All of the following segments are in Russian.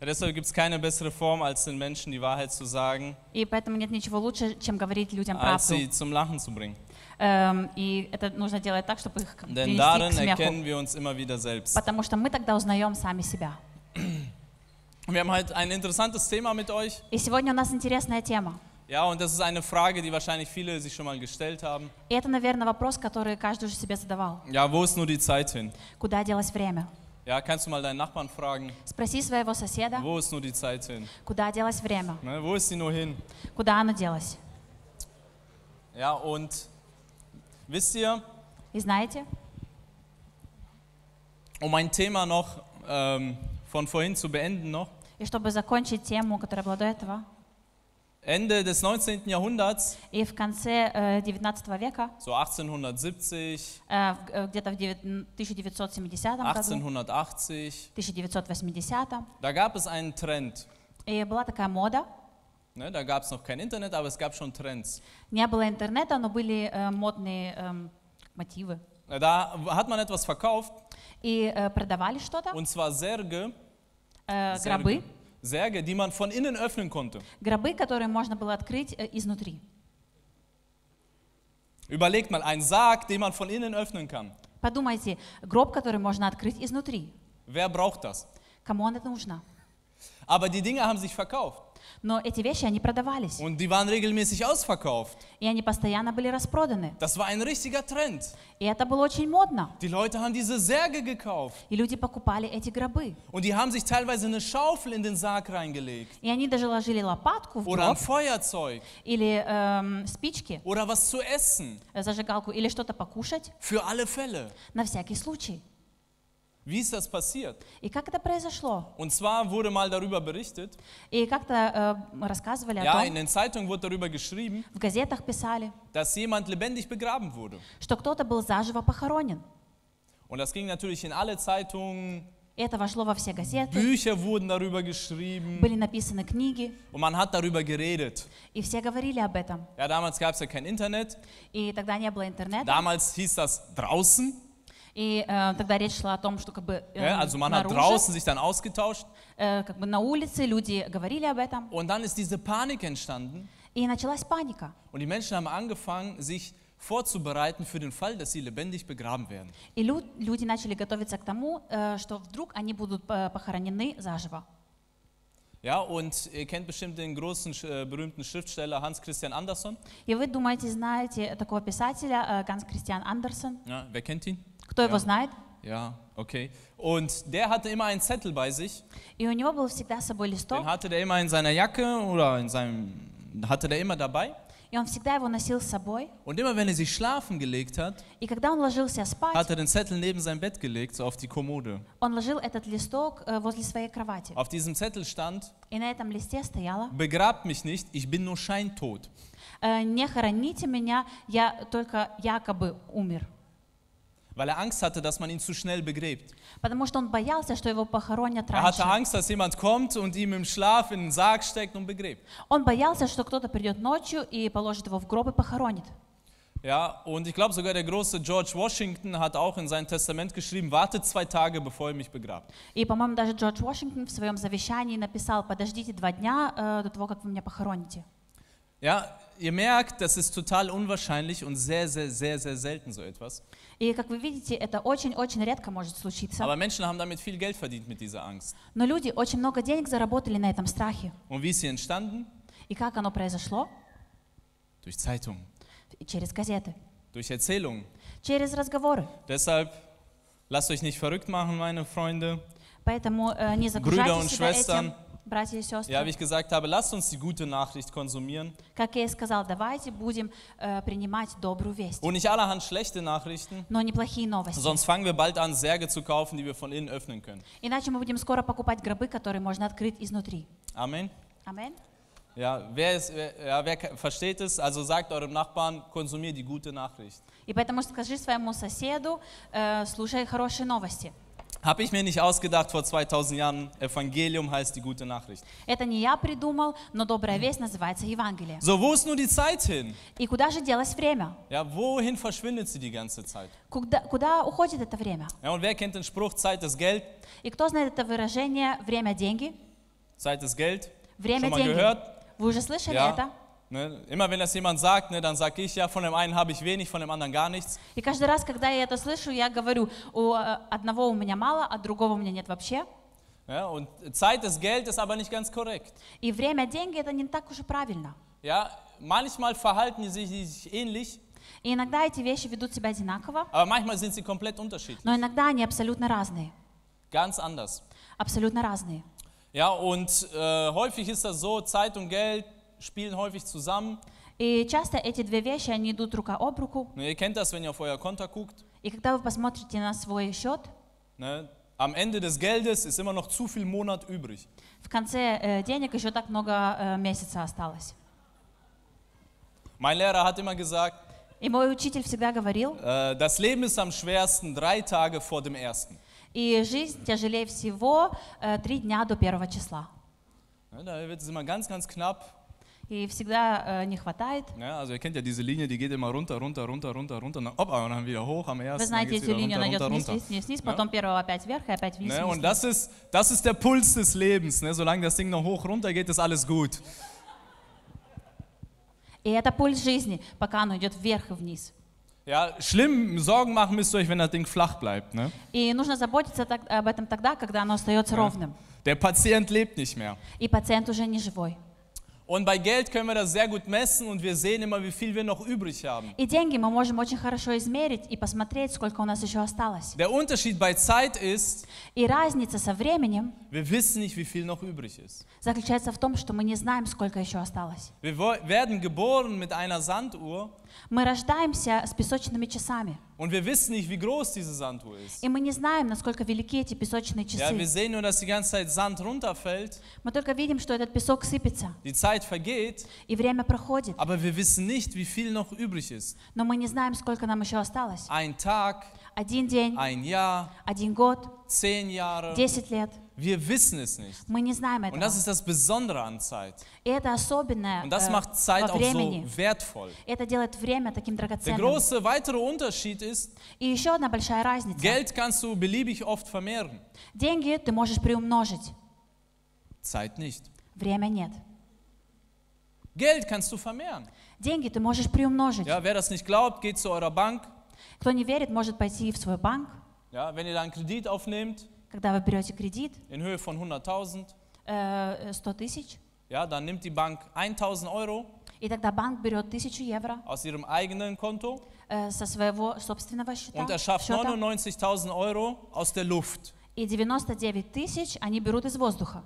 Deshalb gibt es keine bessere Form, als den Menschen die Wahrheit zu sagen, И поэтому нет ничего лучше, чем говорить людям als правду. sie zum Lachen zu bringen. Эм, И это нужно делать так, чтобы их Denn darin к смеху. erkennen wir uns immer wieder selbst. Потому что мы тогда узнаем сами себя. Wir haben heute ein interessantes Thema mit euch. И сегодня у нас интересная тема. Ja, und das ist eine Frage, die wahrscheinlich viele sich schon mal gestellt haben. И это, наверное, вопрос, который каждый уже себе задавал. Ja, wo ist nur die Zeit hin? Куда делось время? Ja, kannst du mal deinen Nachbarn fragen, Спроси своего соседа, wo ist nur die Zeit hin? куда делось время? Ne, wo ist sie nur hin? Куда оно делось? Ja, und wisst ihr, И знаете, um ein Thema noch ähm, von vorhin zu beenden noch, и чтобы закончить тему, которая была до этого, Ende des 19. Jahrhunderts, и в конце э, 19 века, so 1870, э, в- э, где-то в девят- 1970 году, 1880, 1980, da gab es einen Trend. и была такая мода. Ne, da gab es noch kein Internet, aber es gab schon Trends. Не было интернета, но были э, модные эм, мотивы. Da hat man etwas verkauft, И э, продавали что-то, und zwar Särge, э, Särge, гробы, Särge, die man von innen öffnen konnte. гробы, которые можно было открыть э, изнутри. Überlegt mal, ein Sarg, den man von innen öffnen kann. Подумайте, гроб, который можно открыть изнутри. Wer braucht das? Кому это нужно? Aber die Dinge haben sich verkauft Но эти вещи, они продавались. und die waren regelmäßig ausverkauft. И они постоянно были распроданы. Das war ein richtiger Trend. И это было очень модно. Die Leute haben diese Särge gekauft И люди покупали эти гробы. und die haben sich teilweise eine Schaufel in den Sarg reingelegt И они даже ложили лопатку в oder ein гроб Feuerzeug или эм, спички, oder was zu essen э, зажигалку или что-то покушать für alle Fälle. на всякий случай. Wie ist das passiert? И как это произошло? Und zwar wurde mal darüber berichtet, И как-то э, рассказывали о ja, in том, den Zeitungen wurde darüber geschrieben, в газетах писали, dass jemand lebendig begraben wurde. что кто-то был заживо похоронен. Und das ging natürlich in alle Zeitungen, И это вошло во все газеты, Bücher wurden darüber geschrieben были написаны книги, und man hat darüber geredet. и все говорили об этом. Ja, damals gab es ja kein Internet. И тогда не было интернета, Damals hieß das draußen. и э, тогда речь шла о том, что как бы э, Ja, also man hat снаружи, draußen sich dann ausgetauscht. э, как бы на улице люди говорили об этом, Und dann ist diese Panik entstanden. и началась паника. Und die Menschen haben angefangen, sich vorzubereiten für den Fall, dass sie lebendig begraben werden. И лю- люди начали готовиться к тому, э, что вдруг они будут э, похоронены заживо. Ja, und ihr kennt bestimmt den großen, äh, berühmten Schriftsteller Hans Christian Andersen. И вы думаете, знаете такого писателя э, Ганс Кристиан Андерсен? Ja, wer kennt ihn? Кто его Ja. знает? Ja, okay. Und der hatte immer einen Zettel bei sich. И у него был всегда с собой листок, Den hatte der immer in seiner Jacke oder in seinem, hatte der immer dabei. и он всегда его носил с собой. Und immer wenn er sich schlafen gelegt hat, И когда он ложился спать, hat er den Zettel neben sein Bett gelegt, so auf die Kommode. он ложил этот листок э, возле своей кровати. Auf diesem Zettel stand, И на этом листе стояло begrabt mich nicht, ich bin nur scheintot. э, «Не хороните меня, я только якобы умер». Weil er Angst hatte, dass man ihn zu schnell begräbt. Потому что он боялся, что его похоронят Er hatte раньше. Angst, dass jemand kommt und ihm im Schlaf in den Sarg steckt und begräbt. Он боялся, что кто-то придет ночью и положит его в гроб и похоронит. Ja, und ich glaube sogar der große George Washington hat auch in sein Testament geschrieben, wartet zwei Tage, bevor ihr mich begrabt. И, по-моему, даже Джордж Вашингтон в своем завещании написал, подождите два дня э, до того, как вы меня похороните. Ja, ihr merkt, das ist total unwahrscheinlich und sehr, sehr, sehr, sehr selten so etwas. И, как вы видите, это очень-очень редко может случиться. Aber Menschen haben damit viel Geld verdient mit dieser Angst. Но люди очень много денег заработали на этом страхе. Und wie ist sie entstanden? И как оно произошло? Durch Zeitungen, Через газеты, durch Erzählungen. через разговоры. Deshalb lasst euch nicht verrückt machen, meine Freunde. Поэтому э, не Brüder und Schwestern. этим, братья и сестры. Ja, wie ich gesagt habe, lasst uns die gute Nachricht konsumieren Как я и сказал, давайте будем э, принимать добрую весть. und nicht allerhand schlechte Nachrichten. Но неплохие новости. Sonst fangen wir bald an, Särge zu kaufen, die wir von innen öffnen können. Иначе мы будем скоро покупать гробы, которые можно открыть изнутри. Amen. Аминь. Ja, wer, ist, wer, ja, wer ka- versteht es? Also sagt eurem Nachbarn, konsumier die gute Nachricht. И поэтому скажи своему соседу, э, слушай хорошие новости. Habe ich mir nicht ausgedacht vor 2000 Jahren. Evangelium heißt die gute Nachricht. Это не я придумал, но добрая весть называется Евангелие. So, wo ist nur die Zeit hin? И куда же делось время? Ja, wohin verschwindet sie die ganze Zeit? Куда, куда уходит это время? Ja, und wer kennt den Spruch, Zeit ist Geld? И кто знает это выражение «время – деньги»? Zeit ist Geld. Время Schon mal деньги. gehört? Вы уже слышали Ja. это? Ne? Immer wenn das jemand sagt, ne, dann sage ich, ja, von dem einen habe ich wenig, von dem anderen gar nichts. И каждый раз, когда я это слышу, я говорю, у э, одного у меня мало, а другого у меня нет вообще. Ja, und Zeit ist Geld, ist aber nicht ganz korrekt. И время деньги это не так уж и правильно. Ja, manchmal verhalten die sich, die sich ähnlich, И иногда эти вещи ведут себя одинаково, aber manchmal sind sie komplett unterschiedlich. но иногда они абсолютно разные. Ganz anders. Абсолютно разные. Ja, und äh, häufig ist das so, Zeit und Geld spielen häufig zusammen. И часто эти две вещи, они идут рука об руку. Ihr kennt das, wenn ihr auf euer Konto guckt. И когда вы посмотрите на свой счет, Ne? Am Ende des Geldes ist immer noch zu viel Monat übrig. в конце э, денег еще так много э, месяца осталось. Mein Lehrer hat immer gesagt, И мой учитель всегда говорил, äh, das Leben ist am schwersten drei Tage vor dem ersten. и жизнь тяжелее всего э, три дня до первого числа. Da wird es immer ganz, ganz knapp. И всегда э, не хватает. Ne? Also ihr kennt ja diese Linie, die geht immer runter, runter, runter, runter, runter, und dann, opa, und dann wieder hoch am Вы ersten, знаете эту линию, она идет вниз, вниз, вниз, вниз, Ja. потом первого опять вверх и опять вниз, Ne? Und das ist, das ist der Puls des Lebens. Ne? Solange das Ding noch hoch runter geht, ist alles gut. И это пульс жизни, пока оно идет вверх и вниз. Ja, schlimm Sorgen machen müsst ihr euch, wenn das Ding flach bleibt. Ne? И нужно заботиться так- об этом тогда, когда оно остается ровным. Der Patient lebt nicht mehr. И пациент уже не живой. Und bei Geld können wir das sehr gut messen und wir sehen immer, wie viel wir noch übrig haben. И деньги мы можем очень хорошо измерить и посмотреть, сколько у нас еще осталось. Der Unterschied bei Zeit ist, И разница со временем wir wissen nicht, wie viel noch übrig ist. заключается в том, что мы не знаем, сколько еще осталось. Wir wo- werden geboren mit einer Sanduhr Мы рождаемся с песочными часами, und wir wissen nicht, wie groß diese Sanduhr ist. и мы не знаем, насколько велики эти песочные Ja, wir часы. sehen nur, dass die ganze Zeit Sand runterfällt, Мы только видим, что этот песок сыпется, die Zeit vergeht, и время проходит, aber wir wissen nicht, wie viel noch übrig ist. но мы не знаем, сколько нам еще осталось. Ein Tag, Один день, ein Jahr, один год, zehn Jahre. десять лет. Wir wissen es nicht. Мы не знаем Und этого. das ist das Besondere an Zeit. И это особенное Und das э, macht Zeit во auch времени. so wertvoll. Это делает время таким Der драгоценным. große weitere Unterschied ist, И еще одна большая разница. Geld kannst du beliebig oft vermehren, Деньги ты можешь приумножить, Zeit nicht. время нет. Geld kannst du vermehren. Деньги ты можешь приумножить. Ja, wer das nicht glaubt, geht zu eurer Bank. Кто не верит, может пойти в свой банк, Ja, wenn ihr da einen Kredit aufnehmt когда вы берете кредит in Höhe von 100.000, э, 100 тысяч, ja, dann nimmt die Bank 1.000 Euro и тогда банк берет 1000 евро aus ihrem eigenen Konto э, со своего собственного счета, und er schafft счета, 99.000 Euro aus der Luft. и 99 тысяч они берут из воздуха.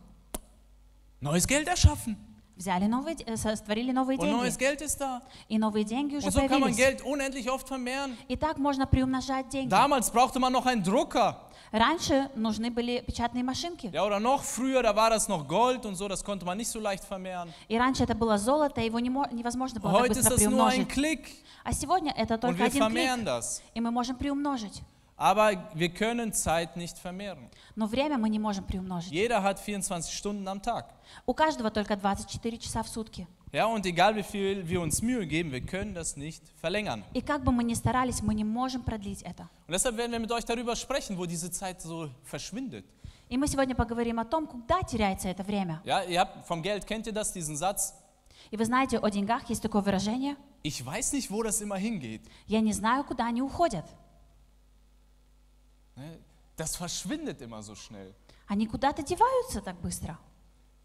Neues Geld erschaffen. Взяли новые, э, сотворили новые Und neues деньги, Geld ist da. и новые деньги уже Und so kann man появились. Geld unendlich oft vermehren. И так можно приумножать деньги. Damals brauchte man noch einen Drucker. Раньше нужны были печатные машинки. Ja, oder noch früher, da war das noch Gold und so, das konnte man nicht so leicht vermehren. И раньше это было золото, его не мо- невозможно было так Heute ist быстро das nur ein приумножить. Klick А сегодня это только один клик, das. и мы можем приумножить. Aber wir können Zeit nicht vermehren. Но время мы не можем приумножить. Jeder hat 24 Stunden am Tag. У каждого только 24 часа в сутки. Ja, und egal wie viel wir uns Mühe geben, wir können das nicht verlängern. И как бы мы ни старались, мы не можем продлить это. Und deshalb werden wir mit euch darüber sprechen, wo diese Zeit so verschwindet. И мы сегодня поговорим о том, куда теряется это время. Ja, ihr habt vom Geld kennt ihr das, diesen Satz? И вы знаете, о деньгах есть такое выражение Ich weiß nicht, wo das immer hingeht. «я не знаю, куда они уходят». Das verschwindet immer so schnell. Они куда-то деваются так быстро.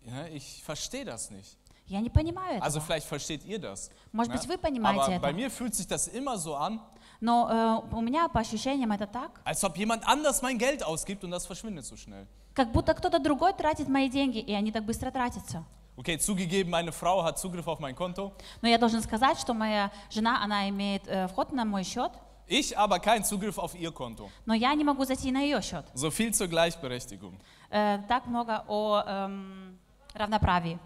Ja, ich verstehe das nicht. Я не понимаю Also этого. vielleicht versteht ihr das. Может быть, вы понимаете Aber bei это. mir fühlt sich das immer so an, Но э, у меня по ощущениям это так, als ob jemand anders mein Geld ausgibt und das verschwindet so schnell. как будто кто-то другой тратит мои деньги, и они так быстро tratятся. Okay, zugegeben, meine Frau hat Zugriff auf mein Konto. Но я должен сказать, что моя жена, она имеет э, вход на мой счет, Ich aber keinen Zugriff auf ihr Konto. но я не могу зайти на ее счет. So viel zur Gleichberechtigung. Э, так много о эм, равноправии.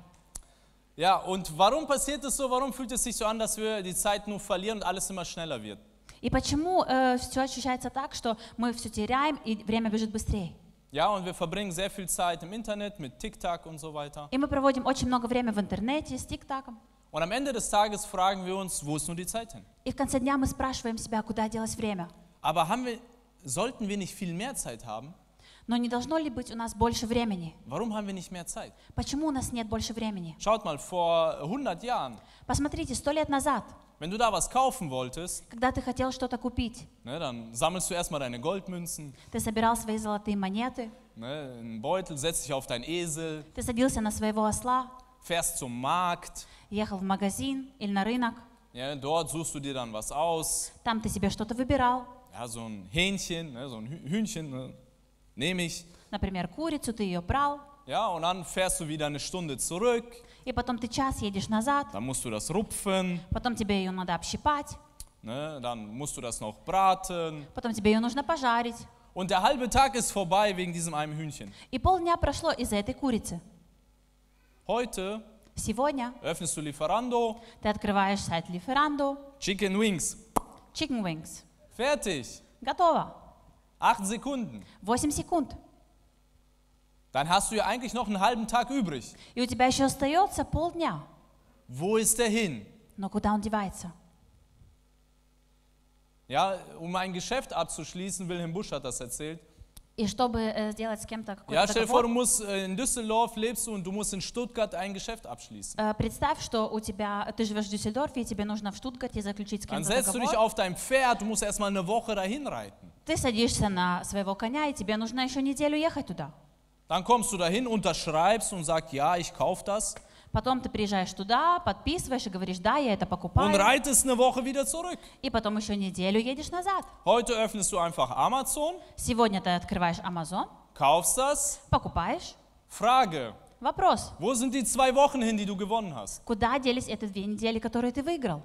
Ja, und warum passiert es so? Warum fühlt es sich so an, dass wir die Zeit nur verlieren und alles immer schneller wird? И почему все ощущается так, что мы все теряем и время бежит быстрее? Ja, und wir verbringen sehr viel Zeit im Internet mit TikTok und so weiter. И мы проводим очень много времени в интернете с ТикТоком. Und am Ende des Tages fragen wir uns, wo ist nun die Zeit hin? И в конце дня мы спрашиваем себя, куда делось время. Aber haben wir, sollten wir nicht viel mehr Zeit haben? Но не должно ли быть у нас больше времени? Warum haben wir nicht mehr Zeit? Почему у нас нет больше времени? Schaut mal, vor 100 Jahren, Посмотрите, сто лет назад, wenn du da was kaufen wolltest, когда ты хотел что-то kупить, ne, dann sammelst du erstmal deine Goldmünzen, ты собирал свои золотые монеты, ne, einen Beutel, setzt dich auf deinen Esel, ты садился на своего осла, fährst zum Markt, ехал в магазин или на рынок, ja, dort suchst du dir dann was aus, там ты себе что-то выбирал, ja, so ein Hähnchen, ne, so ein Hü- Hühnchen, ne, nehme ich, например, курицу, ты ее брал, ja, und dann fährst du wieder eine Stunde zurück, и потом ты час едешь назад, dann musst du das rupfen, потом тебе ее надо общипать, ne, dann musst du das noch braten потом тебе ее нужно пожарить. und der halbe Tag ist vorbei wegen diesem einen Hühnchen. И полдня прошло из-за этой курицы. Heute Сегодня öffnest du Lieferando, ты открываешь сайт Lieferando, Chicken Wings, Chicken Wings. fertig, Готово. 8 Sekunden. 8 секунд. Dann hast du ja eigentlich noch einen halben Tag übrig. И у тебя еще остается полдня. Wo ist der hin? Но куда он девается? Ja, um ein Geschäft abzuschließen, Wilhelm Busch hat das erzählt. И чтобы э, сделать с кем-то Ja, какой-то stell dir vor, du договор, musst äh, in Düsseldorf lebst du und du musst in Stuttgart ein Geschäft abschließen. э, представь, что у тебя, ты живешь в Дюссельдорфе, и тебе нужно в Штутгарте заключить с Dann кем-то setzt du dich договор. auf dein Pferd, du musst erstmal eine Woche dahin reiten. Ты садишься на своего коня, и тебе нужно еще неделю ехать туда. Dann kommst du dahin, unterschreibst und sagst, ja, ich kaufe das. Потом ты приезжаешь туда, подписываешь и говоришь, да, я это Und покупаю. reitest eine Woche wieder zurück. И потом еще неделю едешь назад. Heute öffnest du einfach Amazon, Сегодня ты открываешь Amazon, kaufst das. покупаешь. Frage, Вопрос, wo sind die zwei Wochen hin, die du gewonnen hast? куда делись эти две недели, которые ты выиграл?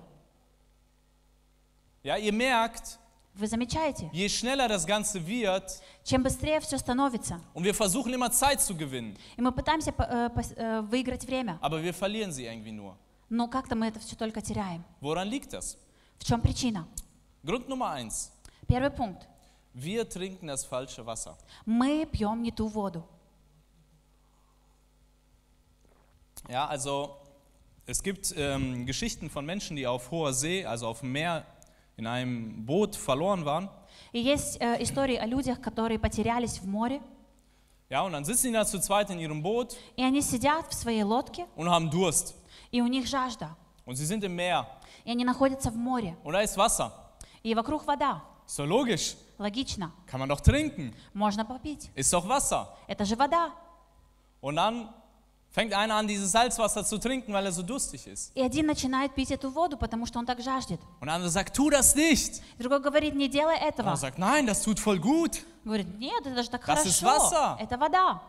Ja, ihr merkt, Вы замечаете? je schneller das Ganze wird, Чем быстрее все становится, und wir versuchen immer Zeit zu gewinnen, и мы пытаемся по- э, пос- э, выиграть время, aber wir verlieren sie irgendwie nur. но как-то мы это все только теряем. Woran liegt das? В чем причина? Grund Nummer eins. Первый пунkt. Wir trinken das falsche Wasser. Мы пьем не ту воду. Ja, also es gibt ähm, Geschichten von Menschen, die auf hoher See, also auf dem Meer, in einem Boot verloren waren. И есть э, истории о людях, которые потерялись в море, Ja, und dann sitzen die da zu zweit in ihrem Boot и они сидят в своей лодке, und haben Durst. и у них жажда, Und sie sind im Meer и они находятся в море, und da ist Wasser. и вокруг вода. Ist doch logisch. Логично, Kann man doch trinken. можно попить. Ist doch Wasser. Это же вода. Und dann fängt einer an, dieses Salzwasser zu trinken, weil er so durstig ist. И один начинает пить эту воду, потому что он так жаждет. Und der andere sagt, tu das nicht. Другой говорит, не делай Und этого. er sagt, nein, das tut voll gut. Говорит, нет, это же так Das ist хорошо. Wasser. Это вода.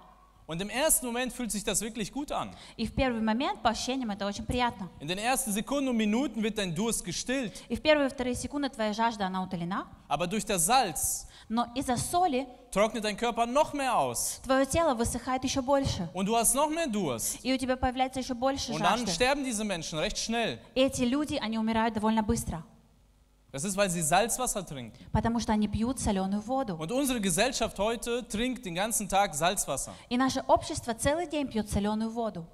Und im ersten Moment fühlt sich das wirklich gut an. И в первый момент по ощущениям это очень приятно. In den ersten Sekunden und Minuten wird dein Durst gestillt. И в первые и вторые секунды твоя жажда, она утолена. Aber durch das Salz Но из-за соли trocknet dein Körper noch mehr aus. твое тело высыхает еще больше. Und du hast noch mehr Durst. И у тебя появляется еще больше Und dann жажды. sterben diese Menschen recht schnell. И эти люди, они умирают довольно быстро. Das ist, weil sie Salzwasser trinken. Потому что они пьют соленую воду. Und unsere Gesellschaft heute trinkt den ganzen Tag Salzwasser. И наше общество целый день пьет соленую воду.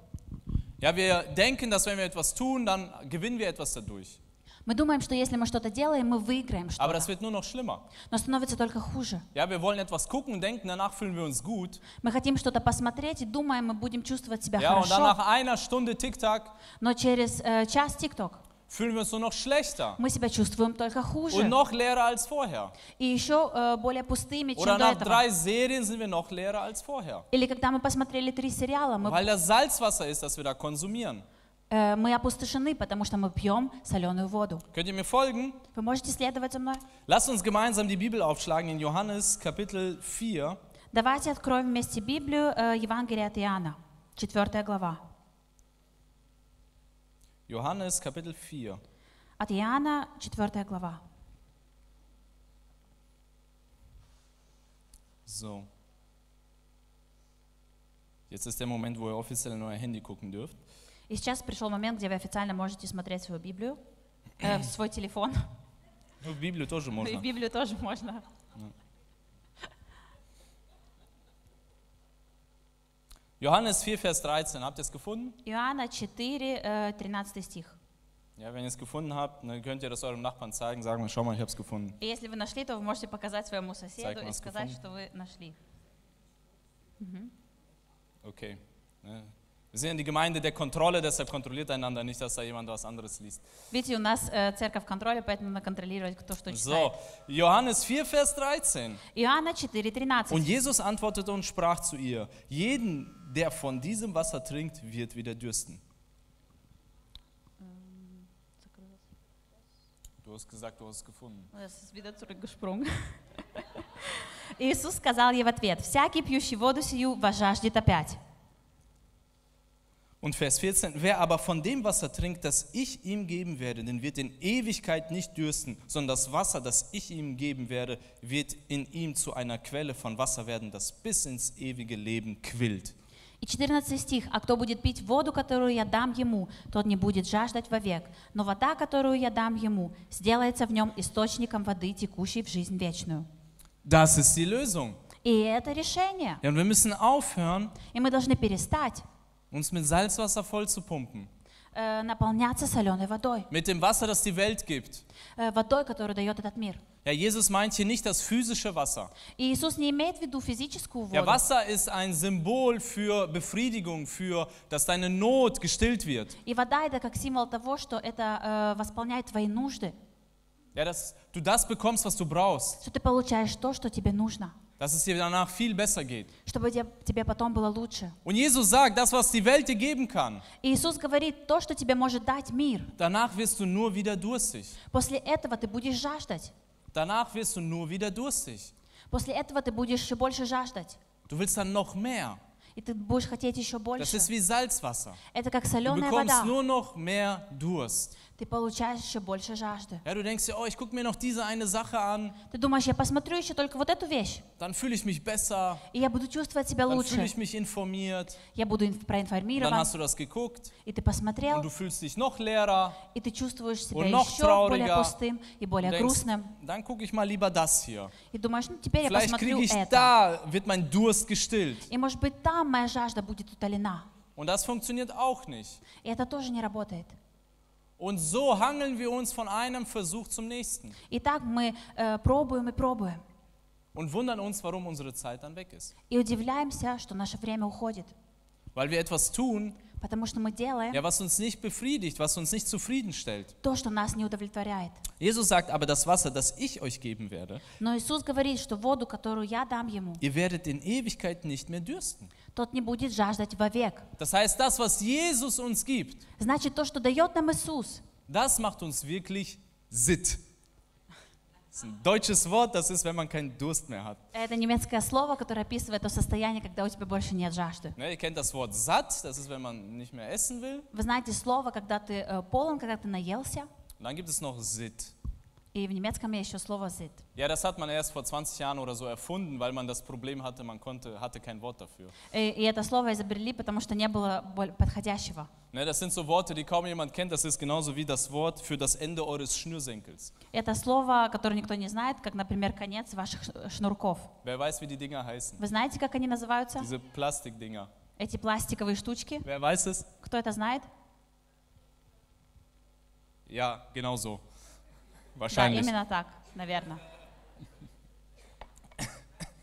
Ja, wir denken, dass wenn wir etwas tun, dann gewinnen wir etwas dadurch. Мы думаем, что если мы что-то делаем, мы выиграем Aber das что-то. wird nur noch schlimmer. Но становится только хуже. Ja, wir wollen etwas gucken und denken, danach fühlen wir uns gut. Мы хотим что-то посмотреть и думаем, мы будем чувствовать себя Ja, und dann хорошо. nach einer Stunde TikTok Но через э, час ТикТок fühlen wir uns nur noch schlechter мы себя чувствуем только хуже. und noch leerer als vorher. И еще э, более пустыми, чем Oder до nach этого. drei Serien sind wir noch leerer als vorher. Или когда мы посмотрели три сериала, мы, Weil das Salzwasser ist, das wir da konsumieren. э, мы опустошены, потому что мы пьем соленую воду. Könnt ihr mir folgen? Вы можете следовать за мной? Lasst uns gemeinsam die Bibel aufschlagen in Johannes Kapitel 4. Давайте откроем вместе Библию, э, Евангелие от Иоанна, 4 глава. Johannes Kapitel 4. От Иоанна, 4 глава. So. Jetzt ist der Moment, wo ihr offiziell in euer Handy gucken dürft. И сейчас пришел момент, где вы официально можете смотреть свою Библию, э, свой телефон. Ну, в Библию тоже И можно. Библию тоже можно. Johannes 4, Vers 13. Habt ihr es gefunden? Иоанна 4, э, 13 стих. Ja, wenn ihr es gefunden habt, dann könnt ihr das eurem Nachbarn zeigen, sagen, schau mal, ich habe es gefunden. Если вы нашли, то вы можете показать своему соседу и сказать, gefunden. что вы нашли. Okay. Ne? Wir sind in die Gemeinde der Kontrolle, deshalb kontrolliert einander nicht, dass da jemand was anderes liest. Видите, у нас э, церковь контроля, поэтому надо контролировать, кто что читает. So, Johannes 4, Vers 13. Иоанна 4,13. Und Jesus antwortete und sprach zu ihr, jeden, der von diesem Wasser trinkt, wird wieder dürsten. Du hast gesagt, du hast es gefunden. Es ist wieder zurückgesprungen. Иисус сказал ей в ответ, «Всякий, пьющий воду сию, возжаждет опять. Und Vers 14, wer aber von dem Wasser trinkt, das ich ihm geben werde, den wird in Ewigkeit nicht dürsten, sondern das Wasser, das ich ihm geben werde, wird in ihm zu einer Quelle von Wasser werden, das bis ins ewige Leben quillt. И 14 стих. «А кто будет пить воду, которую я дам ему, тот не будет жаждать вовек. Но вода, которую я дам ему, сделается в нем источником воды, текущей в жизнь вечную». Das ist die Lösung. И это решение. Ja, und wir müssen aufhören, И мы должны перестать uns mit Salzwasser voll zu pumpen. э, наполняться соленой водой. Mit dem Wasser, das die Welt gibt. Э, водой, которую дает этот мир. Ja, Jesus meint hier nicht das physische Wasser. И Иисус не имеет в виду физическую Ja, воду. Wasser ist ein Symbol für Befriedigung, für, dass deine Not gestillt wird. И вода это как символ того, что это э, восполняет твои нужды, Ja, dass du das bekommst, was du brauchst. что ты получаешь то, что тебе нужно, Dass es dir danach viel besser geht. чтобы тебе, потом было лучше. Und Jesus sagt, das, was die Welt dir geben kann, Иисус говорит, то, что тебе может дать мир, danach wirst du nur wieder durstig. после этого ты будешь жаждать. Danach wirst du nur wieder durstig. После этого ты будешь еще больше жаждать. Du willst dann noch mehr. И ты будешь хотеть еще Das больше. ist wie Salzwasser. Это как Du соленая bekommst вода. nur noch mehr Durst. Ты получаешь еще больше жажды. Ja, du denkst dir, oh, ich gucke mir noch diese eine Sache an, Ты думаешь, я посмотрю еще только вот эту вещь, dann fühle ich mich besser, и я буду чувствовать себя dann fühle лучше. ich mich informiert, Я буду инф- dann проинформирован, hast du das geguckt и ты und посмотрел, du fühlst dich noch leerer. и ты чувствуешь себя Und noch еще более trauriger. пустым и более denkst, грустным. dann gucke ich mal lieber das hier. И думаешь, ну теперь я Vielleicht посмотрю kriege ich это. da, wird mein Durst gestillt. И может быть там моя жажда будет утолена. Und das funktioniert auch nicht. И это тоже не работает. Und so hangeln wir uns von einem Versuch zum nächsten И так мы э, пробуем и пробуем. und wundern uns, warum unsere Zeit dann weg ist. И удивляемся, что наше время уходит. Weil wir etwas tun, Потому что мы делаем ja, was uns nicht befriedigt, was uns nicht zufriedenstellt. то, что нас не удовлетворяет. Jesus sagt aber, das Wasser, das ich euch geben werde, Но Иисус говорит, что воду, которую я дам ему, ihr werdet in Ewigkeit nicht mehr dürsten. тот не будет жаждать вовек. Das heißt, das, was Jesus uns gibt, Значит, то, что дает нам Иисус, das macht uns wirklich sitt. Das ist ein deutsches Wort, das ist, wenn man keinen Durst mehr hat. это немецкое слово, которое описывает то состояние, когда у тебя больше нет жажды. Ne, ihr kennt das Wort satt, das ist, wenn man nicht mehr essen will. Вы знаете слово, когда ты э, полон, когда ты наелся. Und dann gibt es noch sitt. И в немецком есть еще слово «зит». Ja, das hat man erst vor 20 Jahren oder so erfunden, weil man das Problem hatte, man konnte, hatte kein Wort dafür. И, и это слово изобрели, потому что не было подходящего. Ne, das sind so Worte, die kaum jemand kennt. Das ist genauso wie das Wort für das Ende eures Schnürsenkels. Это слово, которое никто не знает, как, например, конец ваших шнурков. Wer weiß, wie die Dinger heißen? Вы знаете, как они называются? Diese Plastikdinger. Эти пластиковые штучки. Wer weiß es? Кто это знает? Ja, genau so. Да, Wahrscheinlich. именно так, наверное.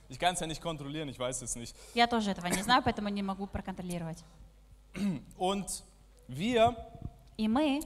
Ich kann es ja nicht kontrollieren, ich weiß es nicht. Я тоже этого не знаю, поэтому не могу проконтролировать. Und wir И мы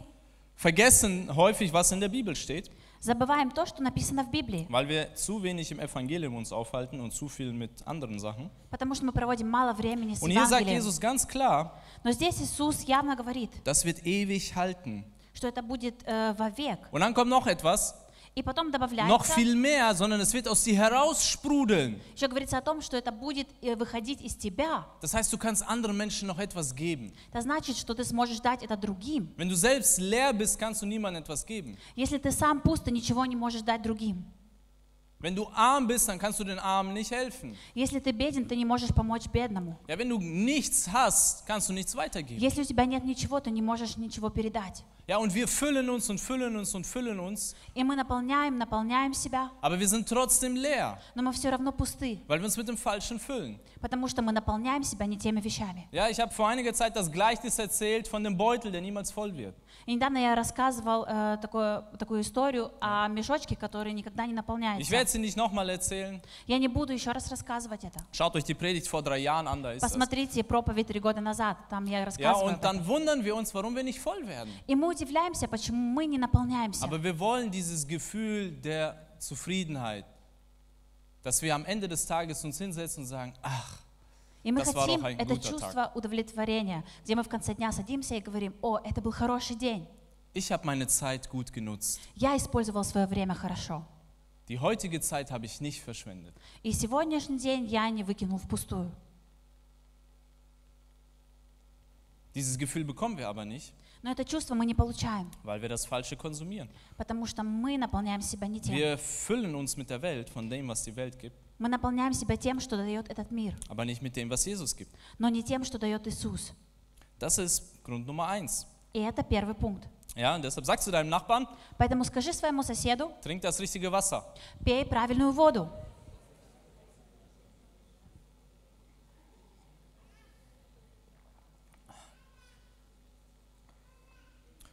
vergessen häufig, was in der Bibel steht, забываем то, что написано в Библии, weil wir zu wenig im Evangelium uns aufhalten und zu viel mit anderen Sachen. потому что мы проводим мало времени с Und hier sagt Евангелием. Jesus ganz klar, Но здесь Иисус явно говорит, das wird ewig halten. Что это будет э, вовек. Und dann kommt noch etwas, И потом noch добавляется, viel mehr, sondern es wird aus dir heraussprudeln. еще говорится о том, что это будет э, выходить из тебя. Das heißt, du kannst anderen Menschen noch etwas geben. Это значит, что ты сможешь дать это другим. Wenn du selbst leer bist, kannst du niemandem etwas geben. Если ты сам пуст, ты ничего не можешь дать другим. Wenn du arm bist, dann kannst du den Armen nicht helfen. Если ты беден, ты не можешь помочь бедному. Ja, wenn du nichts hast, kannst du nichts weitergeben. Если у тебя нет ничего, ты не можешь ничего передать. Ja, und wir füllen uns und füllen uns und füllen uns, И мы наполняем, наполняем себя, aber wir sind trotzdem leer, но мы все равно пусты, weil wir uns mit dem Falschen füllen. потому что мы наполняем себя не теми вещами. Ja, ich habe vor einiger Zeit das Gleichnis erzählt von dem Beutel, der niemals voll wird. И недавно я рассказывал э, такое, такую историю о мешочке, который никогда не Ich наполняется. werde es sie nicht nochmal erzählen. Я не буду еще раз рассказывать это. Schaut euch die Predigt vor drei Jahren an, da ist das. Посмотрите проповедь три года назад, там я Ja, рассказываю. об und dann wundern wir uns, warum wir nicht voll werden. И мы удивляемся, почему мы не наполняемся. Aber wir wollen dieses Gefühl der Zufriedenheit, dass wir am Ende des Tages uns hinsetzen und sagen, ach, И мы Das хотим это чувство удовлетворения, где мы в конце дня садимся и говорим, о, это был хороший день. ich habe meine Zeit gut genutzt. Я использовал свое время хорошо. Die heutige Zeit habe ich nicht verschwendet. И сегодняшний день я не выкинул впустую. Dieses Gefühl bekommen wir aber nicht, Но это чувство мы не получаем, weil wir das Falsche konsumieren. потому что мы наполняем себя не тем. Wir füllen uns mit der Welt, von dem, was die Welt gibt, Мы наполняем себя тем, что дает этот мир, aber nicht mit dem, was Jesus gibt. но не тем, что дает Иисус. Das ist Grund Nummer eins. И это первый пункт. Ja, und deshalb sagst du deinem Nachbarn, Поэтому скажи своему соседу, trink das richtige Wasser. пей правильную воду.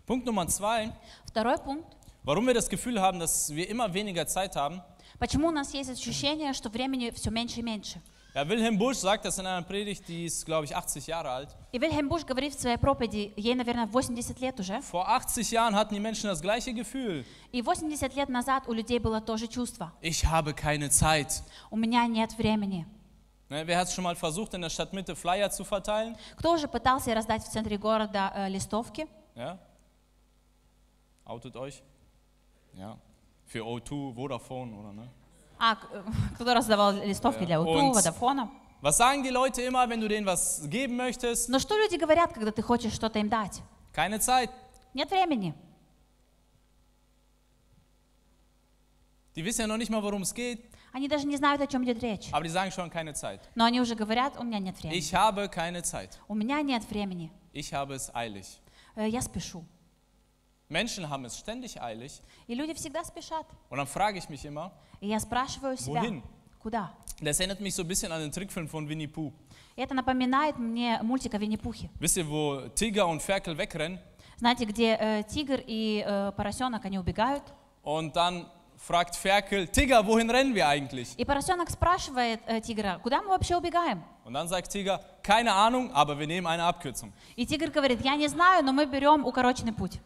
Punkt Nummer zwei, Второй пункт. warum wir das Gefühl haben, dass wir immer weniger Zeit haben. Почему у нас есть ощущение, что времени все меньше и меньше? Ja, Wilhelm Busch sagt das in einer Predigt, die ist, glaube ich, 80 Jahre alt. И Вильхельм Буш говорит в своей проповеди, ей, наверное, 80 лет уже, Vor 80 Jahren hatten die Menschen das gleiche Gefühl. и 80 лет назад у людей было то же чувство. Ich habe keine Zeit. У меня нет времени. Ne, wer hat es schon mal versucht, in der Stadtmitte Flyer zu verteilen? Кто уже пытался раздать в центре города э, листовки? Ja? Outet euch? Ja. Für O2, Vodafone oder ne? А, к- э, кто раздавал листовки Э, для УТУ, он- Водофона? Was sagen die Leute immer, wenn du denen was geben möchtest? Но что люди говорят, когда ты хочешь что-то им дать? Keine Zeit. Нет времени. Die wissen ja noch nicht mal, worum es geht, Они даже не знают, о чем идет речь. aber die sagen schon keine Zeit. Но они уже говорят, у меня нет времени. Ich habe keine Zeit. У меня нет времени. Ich habe es eilig. Э, Я спешу. Menschen haben es ständig eilig. И люди всегда спешат. Und dann frage ich mich immer, И я спрашиваю себя, Wohin? куда? das erinnert mich so ein bisschen an den Trickfilm von Winnie Pooh. Это напоминает мне мультик о Винни-Пухе. Wisst ihr, wo Tiger und Ferkel wegrennen Знаете, где э, тигр и э, поросенок, они убегают. und dann fragt Ferkel, Tiger, wohin rennen wir eigentlich? И поросенок спрашивает э, тигра, куда мы вообще убегаем? Und dann sagt Tiger, keine Ahnung, aber wir nehmen eine Abkürzung. И тигр говорит, я не знаю, но мы берем укороченный путь.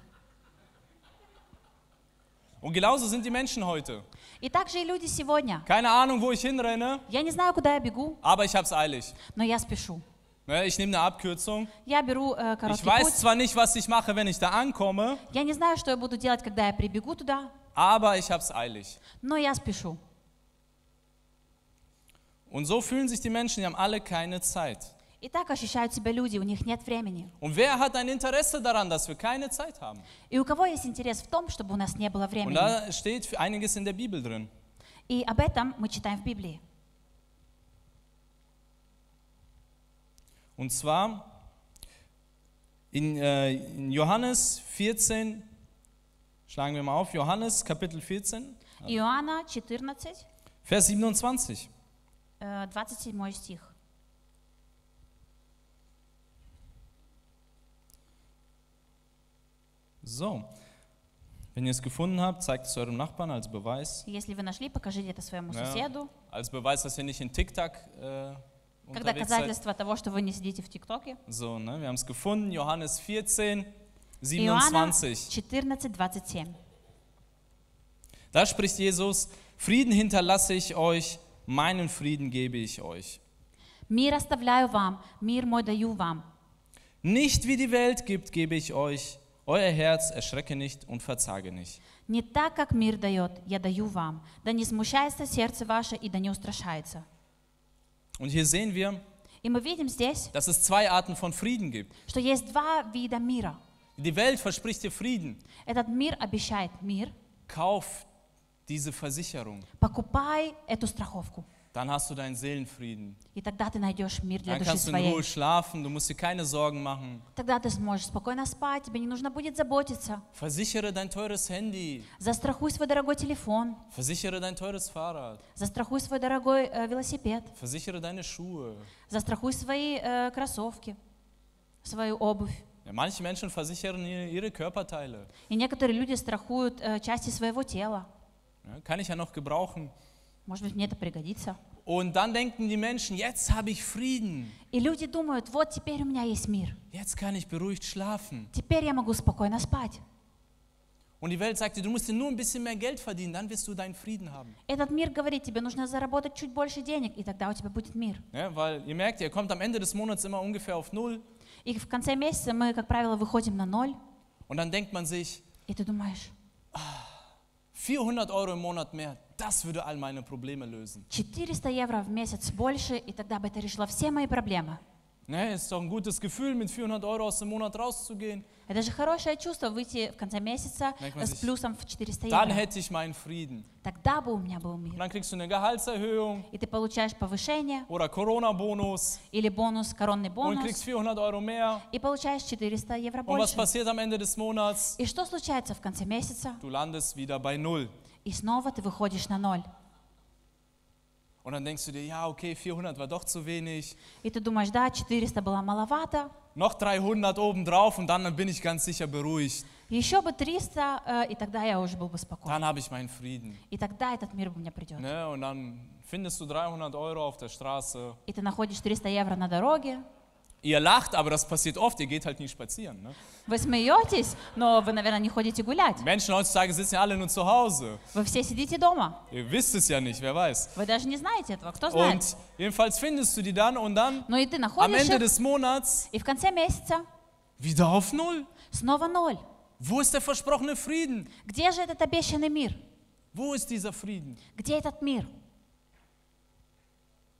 Und genauso sind die Menschen heute. И также и люди сегодня. Keine Ahnung, wo ich hinrenne, Я не знаю, куда я бегу, aber ich habe es eilig. но я спешу. Ne, Ich nehme eine Abkürzung. Я беру э, Ich короткий weiß путь. zwar nicht, was ich mache, wenn ich da ankomme, Я не знаю, что я буду делать, когда я прибегу туда, aber ich habe es eilig. но я спешу. Und so fühlen sich die Menschen, die haben alle keine Zeit. И так ощущают себя люди, у них нет времени. Und wer hat ein Interesse daran, dass wir keine Zeit haben? И у кого есть интерес в том, чтобы у нас не было Und времени? da steht einiges in der Bibel drin. И об этом мы читаем в Библии. Und zwar in, äh, in Johannes 14, schlagen wir mal auf, Johannes Kapitel 14, Иоанна 14, Vers 27. э, 27 стих. So, wenn ihr es gefunden habt, zeigt es eurem Nachbarn als Beweis. Если вы нашли, покажите это своему Ja. соседу, Als Beweis, dass ihr nicht in TikTok äh, как unterwegs seid. доказательство того, что вы не сидите в ТикТоке. So, ne, wir haben es gefunden, Johannes 14, Иоанна 27. 14, 27. Da spricht Jesus, Frieden hinterlasse ich euch, meinen Frieden gebe ich euch. «Мир оставляю вам, мир мой даю вам. Nicht wie die Welt gibt, gebe ich euch. Euer Herz erschrecke nicht und verzage nicht. Не так, как мир дает, я даю вам. Да не смущается сердце ваше и да не устрашается». Und hier sehen wir, И мы видим здесь, dass es zwei Arten von Frieden gibt. что есть два вида мира. Die Welt verspricht dir Frieden. Этот мир обещает мир. Kauf diese Versicherung. Покупай эту страховку. Dann hast du deinen Seelenfrieden. И тогда ты найдешь мир для Dann души kannst du in своей. Ruhe schlafen, du musst dir keine Sorgen machen. Тогда ты сможешь спокойно спать, тебе не нужно будет заботиться. Versichere dein teures Handy. Застрахуй свой дорогой телефон, Versichere dein teures Fahrrad. застрахуй свой дорогой э, велосипед, Versichere deine Schuhe. застрахуй свои э, кроссовки, свою обувь. Ja, manche Menschen versichern ihre, ihre Körperteile. И некоторые люди страхуют э, части своего тела. Ja, kann ich ja noch gebrauchen. Может быть, мне это пригодится. Und dann denken die Menschen, jetzt habe ich Frieden. И люди думают, вот теперь у меня есть мир. Jetzt kann ich beruhigt schlafen. Теперь я могу спокойно спать. Und die Welt sagt dir, du musst dir nur ein bisschen mehr Geld verdienen, dann wirst du deinen Frieden haben. Этот мир говорит, тебе нужно заработать чуть больше денег, и тогда у тебя будет мир. Ja, weil ihr merkt, ihr kommt am Ende des Monats immer ungefähr auf Null. И в конце месяца мы, как правило, выходим на ноль, Und dann denkt man sich, и ты думаешь, 400 Euro im Monat mehr, das würde all meine Probleme lösen. 400 евро в месяц больше, и тогда бы это решило все мои проблемы. Ne, ist doch ein gutes Gefühl, mit 400 Euro aus dem Monat rauszugehen. Это же хорошее чувство выйти в конце месяца с sich. плюсом в 400 Dann евро. hätte ich meinen Frieden. Тогда бы у меня был Und мир. dann kriegst du eine Gehaltserhöhung И ты получаешь повышение oder Corona-Bonus или бонус, коронный und бонус, kriegst 400 Euro mehr. и получаешь 400 евро Und was больше. passiert am Ende des Monats? И что случается в конце месяца? Du landest wieder bei Null. И снова ты выходишь на ноль. Und dann denkst du dir, ja, okay, 400 war doch zu wenig. И ты думаешь, да, 400 было маловато, Noch 300 obendrauf und dann bin ich ganz sicher beruhigt. еще бы 300, э, и тогда я уже был бы спокоен. Dann habe ich meinen Frieden. И тогда этот мир у меня придет. Ne? Und dann findest du 300 Euro auf der Straße. И ты находишь 300 евро на дороге, Ihr lacht, aber das passiert oft. Ihr geht halt nie spazieren. Ne? вы смеетесь, но вы, наверное, не ходите гулять. Menschen heutzutage sitzen ja alle nur zu Hause. Вы все сидите дома. Ihr wisst es ja nicht, wer weiß. Вы даже не знаете этого, кто знает. Und jedenfalls findest du die dann und dann Но и ты am находишь Ende их, des Monats и в конце месяца wieder auf Null. снова ноль. Wo ist der versprochene Frieden? Где же этот обещанный мир? Wo ist dieser Frieden? Где этот мир?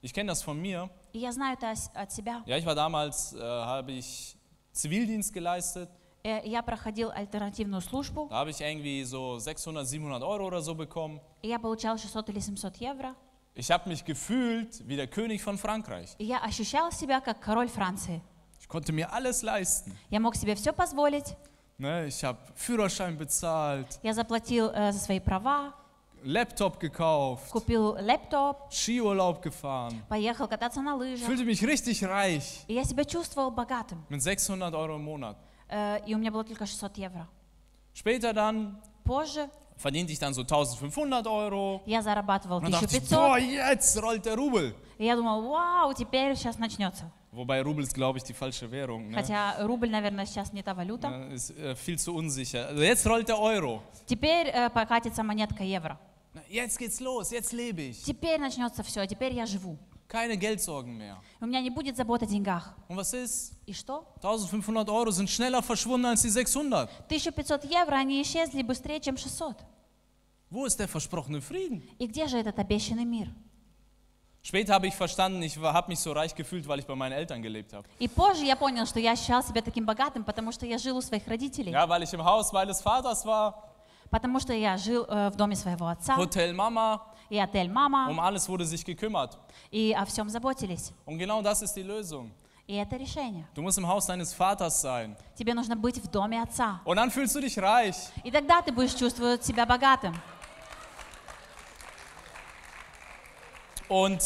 Ich kenne das von mir. И я знаю это ос- от себя. Ja, ich war damals, äh, habe ich Zivildienst geleistet. Э, Я проходил альтернативную службу, Da habe ich irgendwie so 600, 700 Euro oder so bekommen. и я получал 600 или 700 евро. Ich habe mich gefühlt wie der König von Frankreich. И я ощущал себя как король Франции. Ich konnte mir alles leisten. Я мог себе все позволить. Ne, ich habe Führerschein bezahlt, Я заплатил э, за свои права, Laptop gekauft, купил лэптоп, Skiurlaub gefahren. поехал кататься на Ich лыжах. fühlte mich richtig reich И я себя чувствовал богатым. mit 600 Euro im Monat. Э, И у меня было только 600 евро. Später dann Позже verdiente ich dann so 1500 Euro. я зарабатывал Und dann dachte ich, boah, 1500. jetzt rollt der Rubel. И я думал, вау, теперь сейчас начнется. Wobei Rubel ist, glaube ich, die falsche Währung. Ne? Хотя рубль, наверное, сейчас не та валюта. Ne, Ist äh, viel zu unsicher. Also jetzt rollt der Euro. Теперь э, покатится монетка евро. Jetzt geht's los, jetzt lebe ich. Теперь начнется все, теперь я живу. Keine Geldsorgen mehr. У меня не будет забот о деньгах. Und was ist? И что? 1500 Euro sind schneller verschwunden als die 600. 1500 евро, они исчезли быстрее, чем 600. Wo ist der versprochene Frieden? И где же этот обещанный мир? Später habe ich verstanden, ich habe mich so reich gefühlt, weil ich bei meinen Eltern gelebt habe. И позже я понял, что я ощущал себя таким богатым, потому что я жил у своих родителей. Ja, weil ich im Haus meines Vaters war, Потому что я жил э, в доме своего отца, Hotel Mama, и отель мама, um alles wurde sich gekümmert. и о всем заботились. Und genau das ist die Lösung. И это решение. Du musst im Haus deines Vaters sein. Тебе нужно быть в доме отца. Und dann fühlst du dich reich. И тогда ты будешь чувствовать себя богатым. Und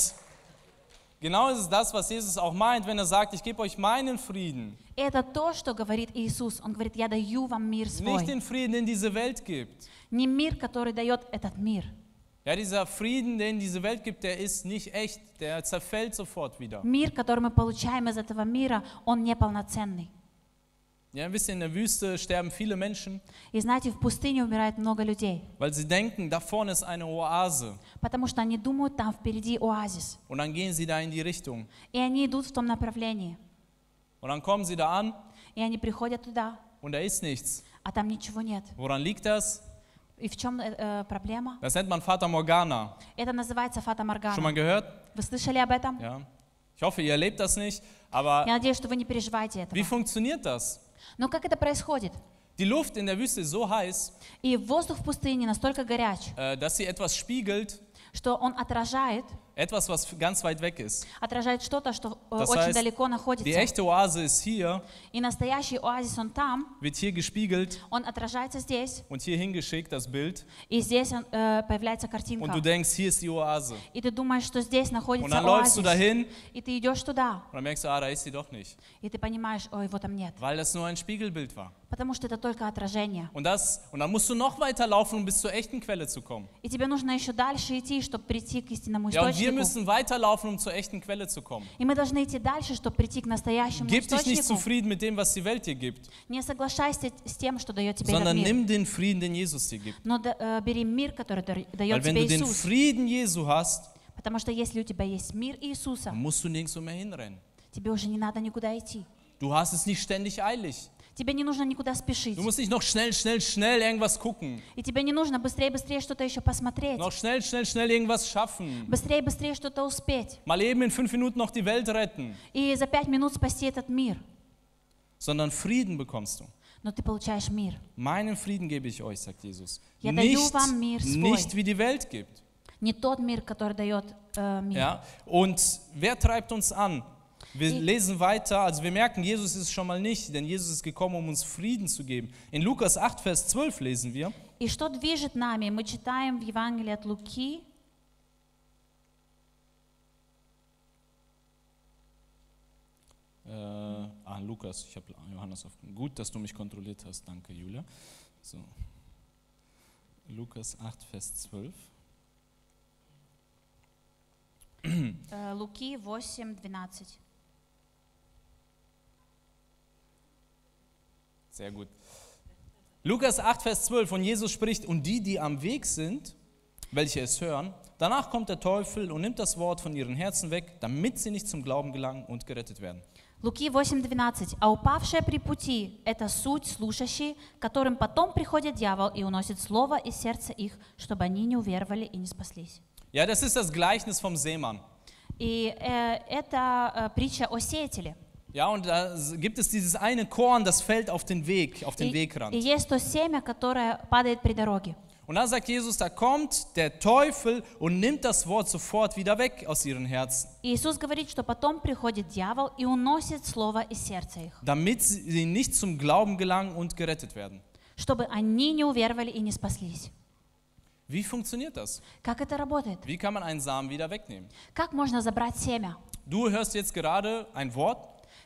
genau ist es das, was Jesus auch meint, wenn er sagt, ich gebe euch meinen Frieden. И это то, что говорит Иисус. Он говорит, я даю вам мир Nicht свой. den Frieden, den diese Welt gibt. Не мир, который дает этот мир. Ja, dieser Frieden, den diese Welt gibt, der ist nicht echt. Der zerfällt sofort wieder. Мир, который мы получаем из этого мира, он неполноценный. Ja, wisst ihr, in der Wüste sterben viele Menschen, И знаете, в пустыне умирает много людей, weil sie denken, da vorne ist eine Oase. потому что они думают, там впереди оазис. Und dann gehen sie da in die Richtung. И они идут в том направлении. Und dann kommen sie da an И они приходят туда, und da ist nichts. а там ничего нет. Woran liegt das? И в чем э, э, проблема? Das nennt man Fata Morgana. Это называется фата Schon mal Моргана. gehört? Вы слышали об этом? Ja. Ich hoffe, ihr erlebt das nicht. Aber Я надеюсь, что вы не переживаете wie этого. funktioniert das? Но как это происходит? Die Luft in der Wüste ist so heiß, И воздух в пустыне настолько горяч, äh, dass sie etwas spiegelt, что он отражает etwas, was ganz weit weg ist. отражает что-то, что э, Das очень heißt, далеко Die находится. echte Oase ist hier, И настоящий оазис, он там, wird hier gespiegelt он отражается здесь, und hier hingeschickt, das Bild. и здесь он, э, появляется Und картинка. du denkst, hier ist die Oase. И ты думаешь, что здесь Und находится dann läufst du оазис. dahin И ты идешь туда, und dann merkst du, ah, da ist sie doch nicht. и ты понимаешь, ой, его там нет. Weil das nur ein Spiegelbild war. Потому что это только отражение. Und, das, und dann musst du noch weiter laufen, um bis zur echten Quelle zu kommen. И тебе нужно еще дальше идти, чтобы прийти к истинному Ja, und wir источнику. müssen weiterlaufen, um zur echten Quelle zu kommen. И мы должны идти дальше, чтобы прийти к настоящему Gib dich nicht источнику. zufrieden mit dem, was die Welt dir gibt, Не соглашайся с тем, что дает тебе этот sondern мир. nimm den Frieden, den Jesus dir gibt. Но э, бери мир, который дает Weil wenn тебе du den Иисус. Frieden Jesu hast, Потому что если у тебя есть мир Иисуса, musst du nirgendwo mehr hinrennen. тебе уже не надо никуда идти. Du hast es nicht ständig eilig. Тебе не нужно никуда спешить. Du musst nicht noch schnell, schnell, schnell irgendwas gucken. И тебе не нужно быстрее-быстрее что-то еще посмотреть. Noch schnell, schnell, schnell irgendwas schaffen. Быстрее-быстрее что-то успеть. Mal eben in fünf Minuten noch die Welt retten. И за пять минут спасти этот мир. Sondern Frieden bekommst du. Но ты получаешь мир. Meinen Frieden gebe ich euch, sagt Jesus. Я даю Nicht, вам мир свой. nicht wie die Welt gibt. Не тот мир, который дает э, мир. Ja? Und wer treibt uns an? Wir Ich- lesen weiter, also wir merken, Jesus ist es schon mal nicht, denn Jesus ist gekommen, um uns Frieden zu geben. In Lukas 8, Vers 12 lesen wir, И что движет нами? Мы читаем в Евангелии от Луки, äh, ah, Lukas, ich habe Johannes auf. Gut, dass du mich kontrolliert hast, danke Julia. So. Lukas 8, Vers 12. э, Луки 8, 12. Sehr gut. Lukas 8, Vers 12 und Jesus spricht, und die, die am Weg sind, welche es hören, danach kommt der Teufel und nimmt das Wort von ihren Herzen weg, damit sie nicht zum Glauben gelangen und gerettet werden. Луки 8.12. «А упавшие при пути – это суть слушающие, которым потом приходит дьявол и уносит слово из сердца их, чтобы они не уверовали и не спаслись». Ja, das ist das Gleichnis vom Seemann. И э, это э, притча о сеятеле. Ja, und da gibt es dieses eine Korn, das fällt auf den Weg, auf den И, Wegrand. и есть то семя, которое падает при дороге. Und dann sagt Jesus, da kommt der Teufel und nimmt das Wort sofort wieder weg aus ihren Herzen, И Иисус говорит, что потом приходит дьявол и уносит слово из сердца их, damit sie nicht zum Glauben gelangen und gerettet werden. чтобы они не уверовали и не спаслись. Wie funktioniert das? Как это работает? Wie kann man einen Samen wieder wegnehmen? Как можно забрать семя? Du hörst jetzt gerade ein Wort.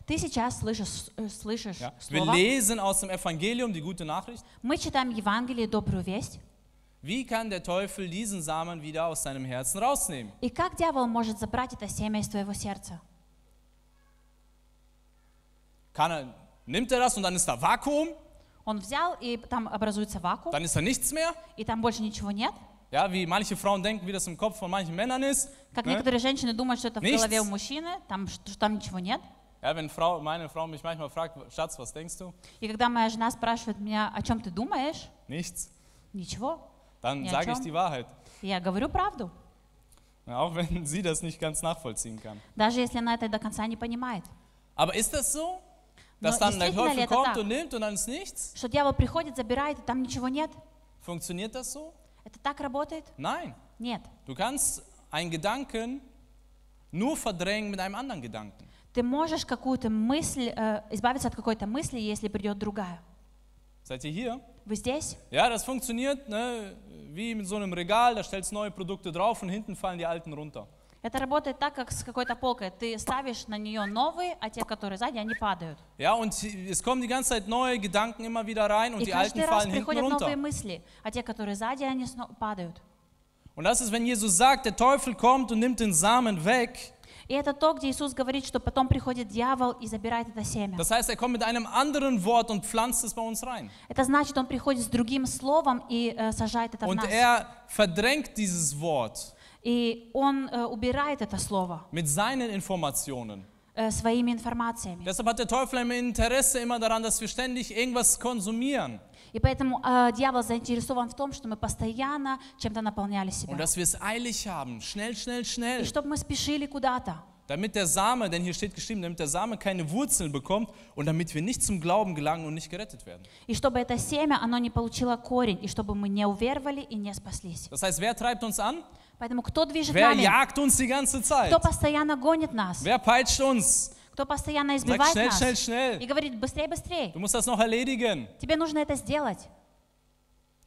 Ты сейчас слышишь, э, слышишь Ja. Wir слово. lesen aus dem Evangelium die gute Nachricht. Мы читаем Евангелие, добрую весть. Wie kann der Teufel diesen Samen wieder aus seinem Herzen rausnehmen? И как дьявол может забрать это семя из твоего сердца? Kann er, nimmt er das und dann ist da Vakuum? Он взял, и там образуется вакуум, Dann ist da nichts mehr? и там больше ничего нет. Ja, wie manche Frauen denken, wie das im Kopf von manchen Männern ist. Как Ne? некоторые женщины думают, что это в Nichts. голове у мужчины, там, что там ничего нет. Ja, wenn Frau, meine Frau mich manchmal fragt, Schatz, was denkst du? И когда моя жена спрашивает меня, о чем ты думаешь, Nichts. ничего. Dann Ja, sage ich schon. die Wahrheit. И Я говорю правду, Ja, auch wenn sie das nicht ganz nachvollziehen kann. даже если она это до конца не понимает. Aber ist das so? Dass Но dann der действительно ли Teufel это kommt так? und nimmt und dann ist nichts? Что дьявол приходит, забирает, и там ничего нет. Funktioniert das so? Это так работает? Nein. Нет. Du kannst einen Gedanken nur verdrängen mit einem anderen Gedanken. Ты можешь какую-то мысль, э, избавиться от какой-то мысли, если придет другая. Seid ihr hier? Вы здесь? Ja, das funktioniert ne, wie mit so einem Regal, da stellst neue Produkte drauf und hinten fallen die alten runter. Это работает так, как с какой-то полкой. Ты ставишь на нее новые, а те, которые сзади, они падают. Ja, und es kommen die ganze Zeit neue Gedanken immer wieder rein und И die alten fallen hinten приходят новые runter. мысли, а те, которые сзади, они падают. Und das ist, wenn Jesus sagt, der Teufel kommt und nimmt den Samen weg. И это то, где Иисус говорит, что потом приходит дьявол и забирает это семя. Das heißt, er kommt mit einem anderen Wort und pflanzt es bei uns rein. Это значит, он приходит с другим словом и э, сажает это в Und нас. er verdrängt dieses Wort И он э, убирает это слово mit seinen Informationen. э, своими информациями. Deshalb hat der Teufel ein Interesse immer daran, dass wir ständig irgendwas konsumieren И поэтому э, дьявол заинтересован в том, что мы постоянно чем-то наполняли und себя. dass wir es eilig haben. Schnell, schnell, И schnell. чтобы мы спешили куда-то. Damit der Same, denn hier steht geschrieben, damit der Same keine Wurzeln bekommt und damit wir nicht zum Glauben gelangen und nicht gerettet werden. И чтобы это семя, оно не получило корень, и чтобы мы не уверовали и не спаслись. Das heißt, wer treibt uns an? Поэтому кто движет Wer нами? jagt uns die ganze Zeit? Кто постоянно гонит нас? Wer peitscht uns? Кто постоянно избивает schnell, нас? schnell, И schnell. говорит, быстрее, быстрее. Du musst das noch erledigen. Тебе нужно это сделать.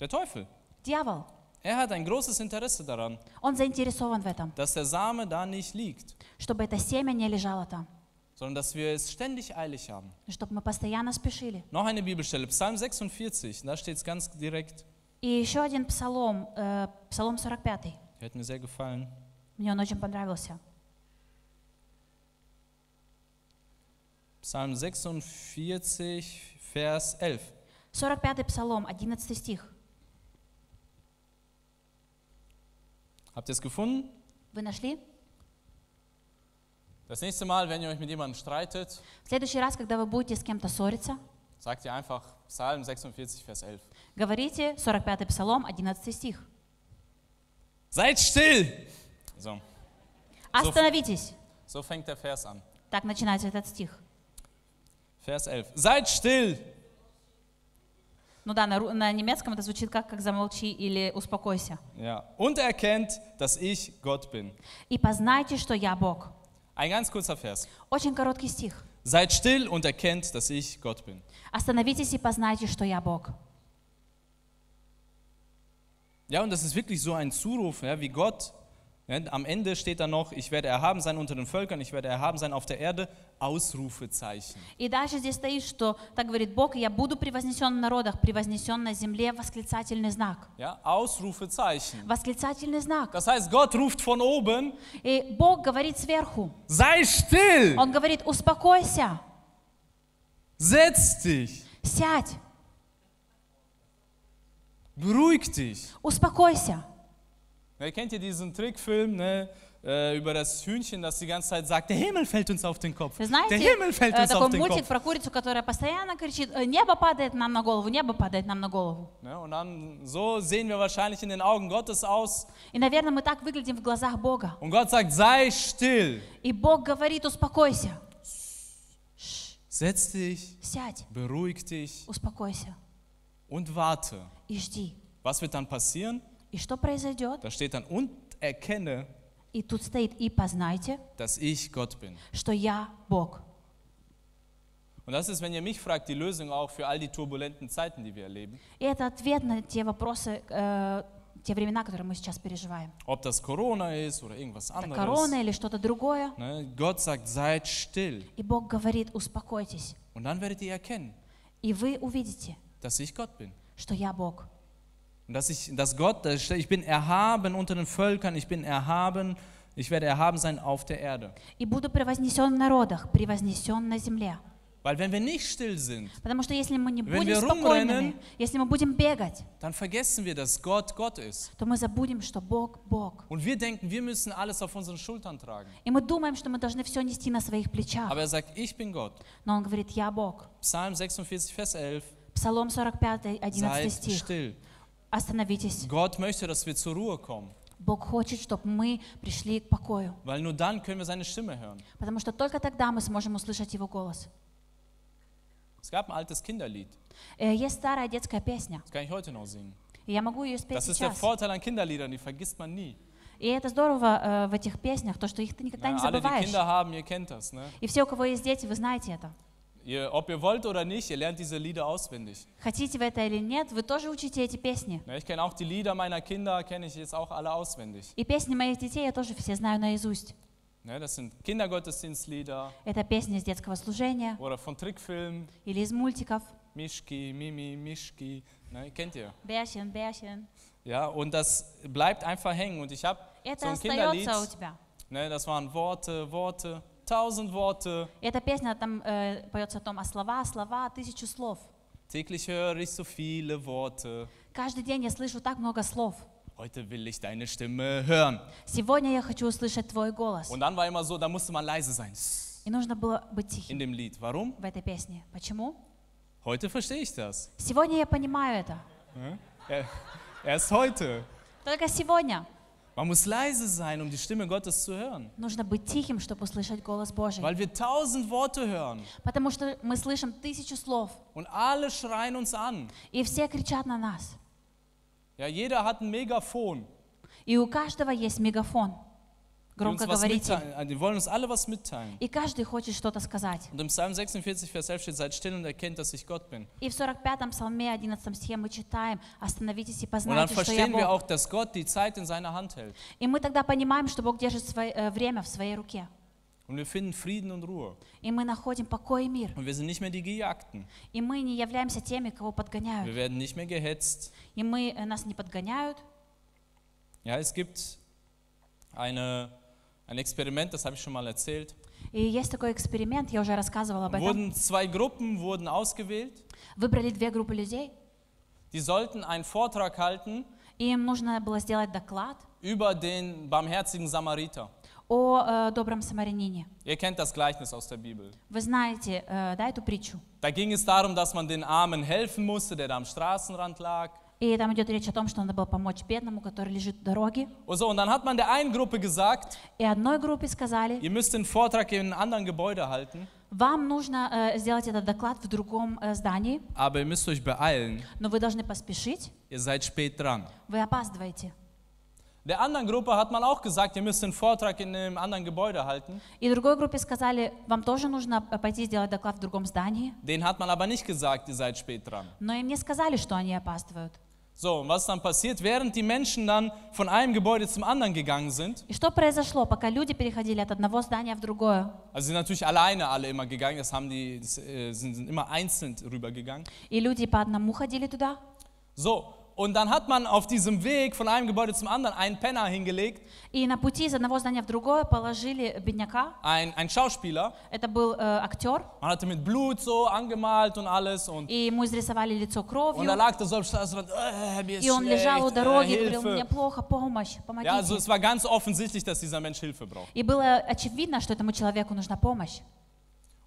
Der Teufel. Дьявол, Er hat ein großes Interesse daran, он заинтересован в этом, dass der Same da nicht liegt, чтобы это семя не лежало там, sondern dass wir es ständig eilig haben. чтобы мы постоянно спешили. Noch eine Bibelstelle, Psalm 46, da steht es ganz direkt. И еще один псалом, э, псалом 45. Der hat mir sehr gefallen. Мне он очень понравился. Psalm 46, Vers 11. 45-й псалом, 11 стих. Habt ihr es gefunden? Вы нашли? Das nächste Mal, wenn ihr euch mit jemandem streitet, В следующий раз, когда вы будете с кем-то ссориться, sagt ihr einfach Psalm 46, Vers 11. говорите 45-й псалом, 11 стих. Seid still! So, Остановитесь. so fängt der Vers an. Так начинается этот стих. Vers 11. Seid still! Ну да, на, ру- на немецком это звучит как, как замолчи или успокойся. Ja. Und erkennt, dass ich Gott bin. И познайте, что я Бог. Ein ganz kurzer Vers. Очень короткий стих. Seid still und erkennt, dass ich Gott bin. Остановитесь и познайте, что я Бог. Ja, und das ist wirklich so ein Zuruf, ja, wie Gott. Ja, am Ende steht da noch, ich werde erhaben sein unter den Völkern, ich werde erhaben sein auf der Erde, Ausrufezeichen. И дальше здесь стоит, что так говорит Бог, я буду превознесен в народах, превознесен на земле, восклицательный знак. Ja, Ausrufezeichen. Восклицательный знак. Das heißt, Gott ruft von oben, И Бог говорит сверху. sei still, Он говорит, успокойся, setz dich, сядь, beruhig dich. успокойся. Ja, kennt ihr diesen Trickfilm ne, äh, über das Hühnchen, das die ganze Zeit sagt, der Himmel fällt uns auf den Kopf. Вы Der знаете, Himmel fällt э, uns такой auf den мультик Kopf. про курицу, которая постоянно кричит, «Э, небо падает нам на голову, небо падает нам на голову. Ne, und dann so sehen wir wahrscheinlich in den Augen Gottes aus. И, наверное, мы так выглядим в глазах Бога. Und Gott sagt, sei still, И Бог говорит, успокойся, setz dich, сядь, beruhig dich успокойся und warte. и жди. Was wird dann passieren? И что произойдет? Da steht dann, und erkenne, И тут стоит, и познайте, dass ich Gott bin. что я Бог. Und das ist, wenn ihr mich fragt, die Lösung auch für all die turbulenten Zeiten, die wir erleben. И это ответ на те вопросы, э, те времена, которые мы сейчас переживаем. Ob das Corona ist oder irgendwas Это корона anderes. или что-то другое. Ne, Gott sagt, seid still. И Бог говорит, успокойтесь. Und dann werdet ihr erkennen, И вы увидите, dass ich Gott bin. что я Бог. Und dass ich, dass Gott, da steht, ich bin erhaben unter den Völkern, ich bin erhaben, ich werde erhaben sein auf der Erde. И буду превознесен в народах, превознесен на земле. Weil wenn wir nicht still sind, Потому что если мы не Wenn будем wir спокойными, rumrennen, если мы будем бегать, dann vergessen wir, dass Gott Gott ist. то мы забудем, что Бог Бог. Und wir denken, wir müssen alles auf unseren Schultern tragen. И мы думаем, что мы должны все нести на своих плечах. Aber er sagt, ich bin Gott. Но Он говорит, я Бог. Psalm 46, Vers 11. Псалом 45, 11 Seid стих. still. Остановитесь. Gott möchte, dass wir zur Ruhe kommen. Бог хочет, чтобы мы пришли к покою. Weil nur dann können wir seine Stimme hören. Потому что только тогда мы сможем услышать Его голос. Es gab ein altes Kinderlied. Э, Есть старая детская песня. Das kann ich heute noch singen. Я могу ее спеть Das ist der сейчас. Vorteil an Kinderliedern, die vergisst man nie. И это здорово э, в этих песнях, то, что их ты никогда Ja, не alle, die забываешь. Kinder haben, ihr kennt das. Ne? И все, у кого есть дети, вы знаете это. Ihr, ob ihr wollt oder nicht, ihr lernt diese Lieder auswendig. Хотите вы это или нет, вы тоже учите эти песни. Ne, ich kenne auch die Lieder meiner Kinder, kenne ich jetzt auch alle auswendig. И песни моих детей я тоже все знаю наизусть. Ne, das sind Kindergottesdienstlieder Это песни из детского служения oder von Trickfilmen. или из мультиков. Mischki, Mimi, Mischki. Ne, kennt ihr? Бясин, бясин. Ja, und das bleibt einfach hängen. Und ich habe so Это ein Kinderlied, остается у тебя. ne, das waren Worte, Worte, Tausend Worte. Эта песня там э, поется о том, а слова, слова, тысячу слов. Täglich höre ich so viele Worte. Каждый день я слышу так много слов. Heute will ich deine Stimme hören. Сегодня я хочу услышать твой голос. Und dann war immer so, da musste man leise sein И нужно было быть in тихим dem Lied. Warum? в этой песне. Почему? Heute verstehe ich das. Сегодня я понимаю это. Er- Erst heute. Только сегодня. Man muss leise sein, um die Stimme Gottes zu hören. Нужно быть тихим, чтобы услышать голос Божий. Weil wir tausend Worte hören Потому что мы слышим тысячу слов, und alle schreien uns an. и все кричат на нас. Ja, jeder hat ein Megafon. И у каждого есть мегафон, Äh, die wollen uns alle was mitteilen. И каждый хочет что-то сказать. Und im Psalm 46, Vers 11 steht, seid still und erkennt, dass ich Gott bin. И в 45-м псалме 11 стихе мы читаем, «Остановитесь и Und dann познайте, что я verstehen wir Бог». auch, dass Gott die Zeit in seiner Hand hält. И мы тогда понимаем, что Бог держит свое, э, время в своей руке. Und wir finden Frieden und Ruhe. И мы находим покой и мир. Und wir sind nicht mehr die Gejagten. И мы не являемся теми, кого Wir подгоняют. werden nicht mehr gehetzt. И мы, э, нас не подгоняют. Ja, es gibt eine, ein Experiment, das habe ich schon mal erzählt. И есть такой эксперимент, я уже рассказывала об этом. Wurden zwei Gruppen wurden ausgewählt. Выбрали две группы людей, Die sollten einen Vortrag halten и им нужно было сделать доклад über den barmherzigen Samariter. о э, добром самарянине. Ihr kennt das Gleichnis aus der Bibel. Вы знаете, э, да, эту притчу? Da ging es darum, dass man den Armen helfen musste, der da am Straßenrand lag. И там идет речь о том, что надо было помочь бедному, который лежит в дороге. Und so, und dann hat man der einen Gruppe gesagt, И одной группе сказали, ihr müsst den Vortrag in einem anderen Gebäude halten, вам нужно э, сделать этот доклад в другом э, здании, aber ihr müsst euch beeilen, но вы должны поспешить, ihr seid spät dran. вы опаздываете. Der anderen Gruppe hat man auch gesagt, ihr müsst den Vortrag in einem anderen Gebäude halten. И другой группе сказали, вам тоже нужно э, пойти сделать доклад в другом здании, Den hat man aber nicht gesagt, ihr seid spät dran. но им не сказали, что они опаздывают. So, und was dann passiert, während die Menschen dann von einem Gebäude zum anderen gegangen sind, И что произошло, пока люди переходили от одного здания в другое? also sind natürlich alleine alle immer gegangen, das haben die, das, äh, sind, sind immer einzeln rübergegangen. И люди по одному ходили туда. So, und dann hat man auf diesem Weg von einem Gebäude zum anderen einen Penner hingelegt, И на пути из одного здания в другое положили бедняка. ein, ein Schauspieler. Это был э, актер. Man hatte mit Blut so angemalt und alles und, И ему изрисовали лицо und er кровью. lag da so am Straßenrand, äh, mir ist И он лежал у schlecht, дороги äh, и говорил, мне Hilfe. плохо, помощь, Ja, also помогите. es war ganz offensichtlich, dass dieser Mensch Hilfe braucht. И было очевидно, что этому человеку нужна помощь.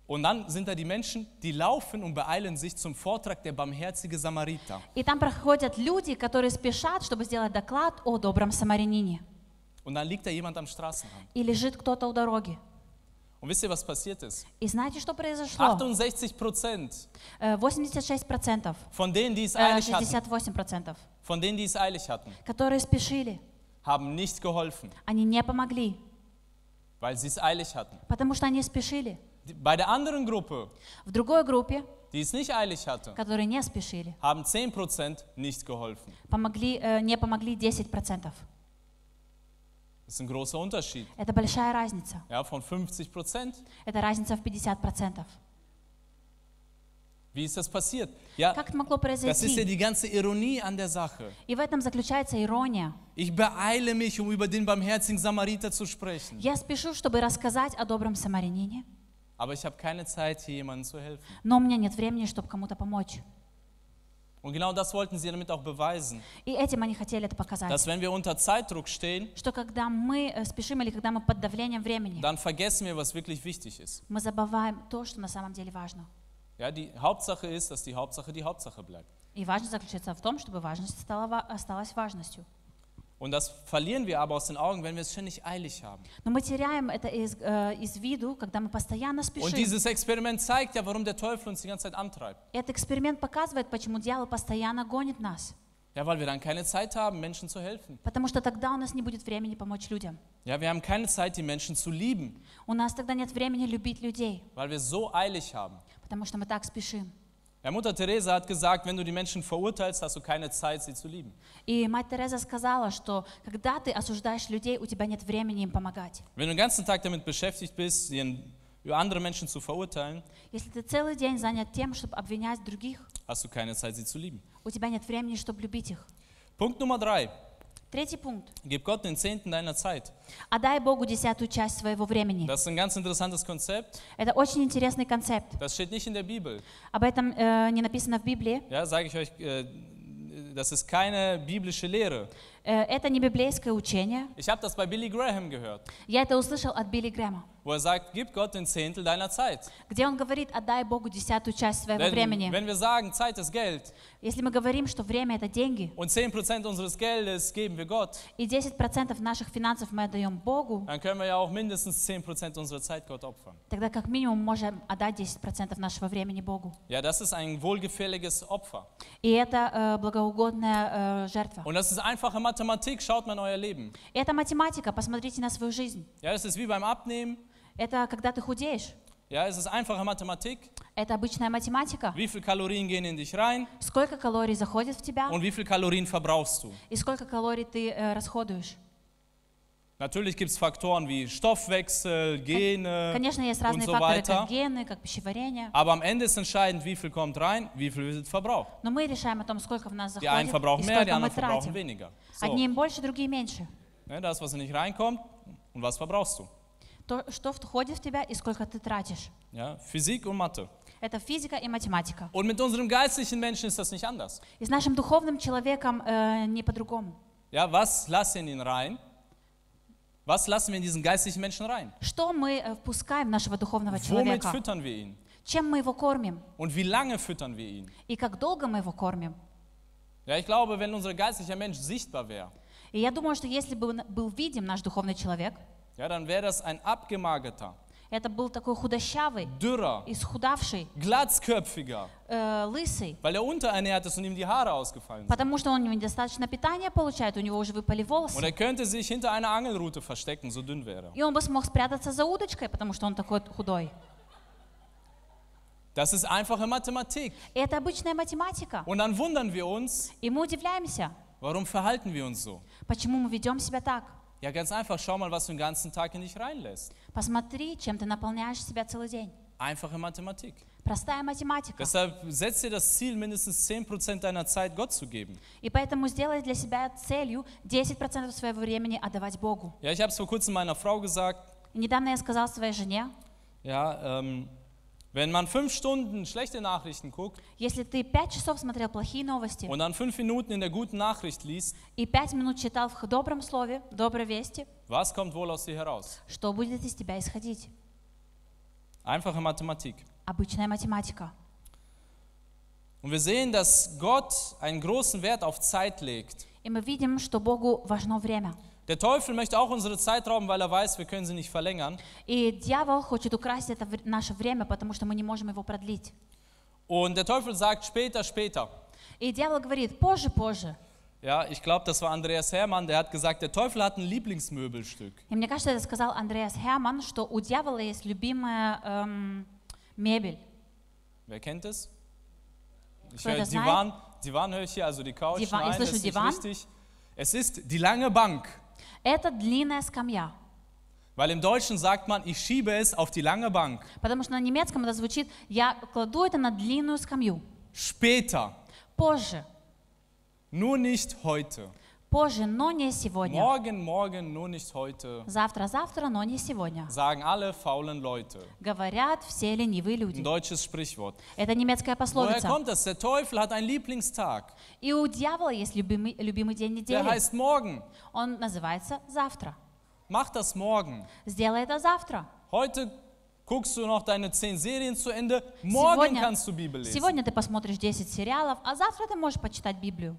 Und dann sind da die Menschen, die laufen und beeilen sich zum Vortrag der barmherzige Samariter. И там проходят люди, которые спешат, чтобы сделать доклад о добром самарянине. Und dann liegt da jemand am Straßenrand. И лежит кто-то у дороги. Und wisst ihr, was passiert ist? И знаете, что произошло? 68 Prozent Э, 86%, von denen, die es э, eilig hatten, 68%, von denen, die es eilig hatten, которые спешили, haben nicht geholfen, они не помогли, weil sie es eilig hatten. потому что они спешили. Bei der anderen Gruppe, В другой группе, die es nicht eilig hatte, которые не спешили, haben 10 Prozent nicht geholfen. помогли, э, не помогли 10%. Das ist ein großer Unterschied. Это большая разница. Ja, von 50 Prozent. Это разница в 50%. Wie ist das passiert? Ja, Как это могло das ist ja произойти? die ganze Ironie an der Sache. И в этом заключается ирония. Ich beeile mich, um über den barmherzigen Samariter zu sprechen. Я спешу, чтобы рассказать о добром самарянине, Aber ich habe keine Zeit, hier jemandem zu helfen. но у меня нет времени, чтобы кому-то помочь. Und genau das wollten sie damit auch beweisen, И этим они хотели это показать. dass wenn wir unter Zeitdruck stehen, Что когда мы э, спешим или когда мы под давлением времени, dann vergessen wir, was wirklich wichtig ist. мы забываем то, что на самом деле важно. Ja, die Hauptsache ist, dass die Hauptsache die Hauptsache bleibt. И важность заключается в том, чтобы важность стала, осталась важностью. Und das verlieren wir aber aus den Augen, wenn wir es ständig eilig haben. Но мы теряем это из, э, из виду, когда мы постоянно Und спешим. dieses Experiment zeigt ja, warum der Teufel uns die ganze Zeit antreibt. Этот эксперимент показывает, почему дьявол постоянно гонит нас. Ja, weil wir dann keine Zeit haben, Menschen zu helfen. Потому что тогда у нас не будет времени помочь людям. Ja, wir haben keine Zeit, die Menschen zu lieben, У нас тогда нет времени любить людей, weil wir so eilig haben. потому что мы так спешим. Ja, Mutter Teresa hat gesagt, wenn du die Menschen verurteilst, hast du keine Zeit, sie zu lieben. И мать Тереза сказала, что когда ты осуждаешь людей, у тебя нет времени им помогать. Wenn du den ganzen Tag damit beschäftigt bist, andere Menschen zu verurteilen, Если ты целый день занят тем, чтобы обвинять других, hast du keine Zeit, sie zu lieben. у тебя нет времени, чтобы любить их. Punkt Nummer drei. Третий пункт. Gib Gott den Zehnten deiner Zeit. Отдай Богу десятую часть своего времени. Das ist ein ganz interessantes Konzept. Это очень интересный концепт. Das steht nicht in der Bibel. Об этом э, не написано в Библии. Ja, sage ich euch, äh, das ist keine biblische Lehre. Э, Это не библейское учение. Ich habe das bei Billy Graham gehört, Я это услышал от Билли Грэма, wo er sagt, gib Gott den Zehntel deiner Zeit. где он говорит, отдай Богу десятую часть своего Denn времени. wenn wir sagen, Zeit ist Geld Если мы говорим, что время это деньги, und 10% unseres Geldes geben wir Gott, и 10% наших финансов мы отдаем Богу, dann können wir ja auch mindestens 10% unserer Zeit Gott opfern. тогда как минимум можем отдать 10% нашего времени Богу. Ja, das ist ein wohlgefälliges Opfer. И это э, благоугодная э, жертва. Und das ist einfache Mathematik, schaut mal in euer Leben. Это математика, посмотрите на свою жизнь. Ja, das ist wie beim Abnehmen. Это когда ты худеешь. Ja, es ist einfache Mathematik. Это обычная математика. Wie viel Kalorien gehen in dich rein Сколько калорий заходит в тебя und wie viel Kalorien verbrauchst du? и сколько калорий ты э, расходуешь. Natürlich gibt es Faktoren wie Stoffwechsel, Gene Конечно, есть und разные so факторы, weiter. как гены, как пищеварение. Aber am Ende ist entscheidend, wie viel kommt rein, wie viel wird verbraucht. Но мы решаем о том, сколько в нас Die einen заходит verbrauchen и mehr, die сколько мы anderen verbrauchen тратим. weniger. Одни So, им больше, другие меньше. ne, das, was nicht reinkommt und was verbrauchst du. То, что входит в тебя и сколько ты тратишь. Ja, Physik und Mathe. Это физика и математика. Und mit unserem geistlichen Menschen ist das nicht anders. И с нашим духовным человеком э, не по-другому. Ja, was lassen wir in ihn rein? Was lassen wir in diesen geistlichen Menschen rein? Что мы э, впускаем в нашего духовного Womit человека? füttern wir ihn? Чем мы его кормим? Und wie lange füttern wir ihn? И как долго мы его кормим? Ja, ich glaube, wenn unser geistlicher Mensch sichtbar wäre, И я думаю, что если бы он был видим наш духовный человек, ja, dann wäre das ein abgemagerter, это был такой худощавый, dürrer, исхудавший, glatzköpfiger, э, лысый, weil er unterernährt ist und ihm die Haare ausgefallen sind. потому что он недостаточно питания получает, у него уже выпали Und волосы. er könnte sich hinter einer Angelrute verstecken, so dünn wäre. И он бы смог спрятаться за удочкой, потому что он такой худой. Das ist einfache Mathematik. Это обычная математика. Und dann wundern wir uns, И мы удивляемся, warum verhalten wir uns so? почему мы ведем себя так. Ja, ganz einfach, schau mal, was du den ganzen Tag in dich reinlässt. Посмотри, чем ты наполняешь себя целый день. Einfache Mathematik. Простая математика. Deshalb setz dir das Ziel, mindestens 10% deiner Zeit Gott zu geben. И поэтому сделай для себя целью 10% своего времени отдавать Богу. Ja, ich habe es vor kurzem meiner Frau gesagt. Недавно я сказал своей жене, Ja, ähm, wenn man fünf Stunden schlechte Nachrichten guckt если ты 5 часов смотрел плохие новости und dann fünf Minuten in der guten Nachricht liest, и 5 минут читал в добром слове, доброй вести, was kommt wohl aus dir heraus? что будет из тебя исходить? Einfache Mathematik. Обычная математика. Und wir sehen, dass Gott einen großen Wert auf Zeit legt. И мы видим, что Богу важно время. Der Teufel möchte auch unsere Zeit rauben, weil er weiß, wir können sie nicht verlängern. И дьявол хочет украсть это вр- наше время, потому что мы не можем его продлить. Und der Teufel sagt später, später. И дьявол говорит, позже, позже. Ja, ich glaube, das war Andreas Hermann, der hat gesagt, der Teufel hat ein Lieblingsmöbelstück. И мне кажется, это сказал Андреас Херман, что у дьявола есть любимая эм, мебель. Wer kennt es? Ich Кто höre das Divan, Divan höre ich hier, also die Couch. Divan, ich Nein, das слышу ist nicht Divan. richtig. Es ist die lange Bank. Это длинная скамья. Weil im Deutschen sagt man, ich schiebe es auf die lange Bank. Потому что на немецком это звучит, я кладу это на длинную скамью. Später, Позже. nur nicht heute. Позже, но не сегодня. Morgen, morgen, nur nicht heute. Завтра, завтра, но не сегодня. Sagen alle faulen Leute. Говорят все ленивые Ein люди. deutsches Sprichwort. Это немецкая Woher пословица. kommt das? Der Teufel hat einen Lieblingstag. И у дьявола есть любимый, любимый день Der недели. heißt morgen. Он называется завтра. Mach das morgen. Сделай это завтра. Heute guckst du noch deine zehn Serien zu Ende. Morgen Сегодня, kannst du Bibel lesen. сегодня ты посмотришь 10 сериалов, а завтра ты можешь почитать Библию.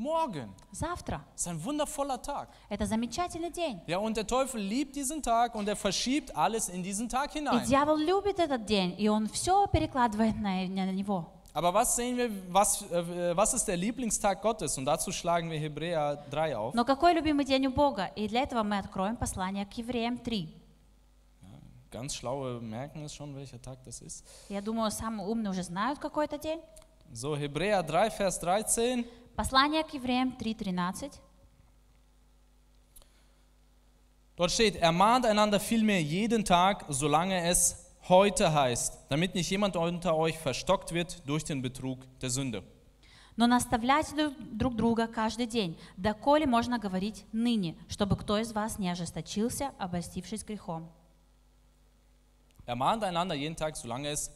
Morgen. Завтра. Ist ein wundervoller Tag. Это замечательный день. Ja, und der Teufel liebt diesen Tag und er verschiebt alles in diesen Tag И hinein. дьявол любит этот день, и он все перекладывает на, на него. Aber was sehen wir, was, äh, was ist der Lieblingstag Gottes? Und dazu schlagen wir Hebräer 3 auf. Но какой любимый день у Бога? И для этого мы откроем послание к Евреям 3. Ganz schlaue merken es schon, welcher Tag das ist. Я думаю, самые умные уже знают, какой это день. So, Hebräer 3, Vers 13. Послание к Евреям 3.13. Dort steht, ermahnt einander vielmehr jeden Tag, solange es heute heißt, damit nicht jemand unter euch verstockt wird durch den Betrug der Sünde. Но наставляйте друг- друг друга каждый день, доколе можно говорить ныне, чтобы кто из вас не ожесточился, обольстившись грехом. Ermahnt einander jeden Tag, solange es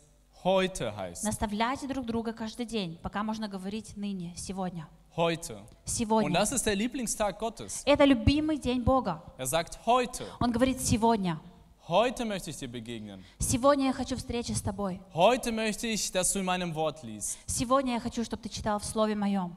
heute heißt. Наставляйте друг друга каждый день, пока можно говорить ныне, сегодня. heute. Und сегодня. das ist der Lieblingstag Gottes. Это любимый день Бога. Er sagt heute. Он говорит сегодня. Heute möchte ich dir begegnen. Сегодня я хочу встречи с тобой. Heute möchte ich, dass du in meinem Wort liest. Сегодня я хочу, чтобы ты читал в Слове Моем.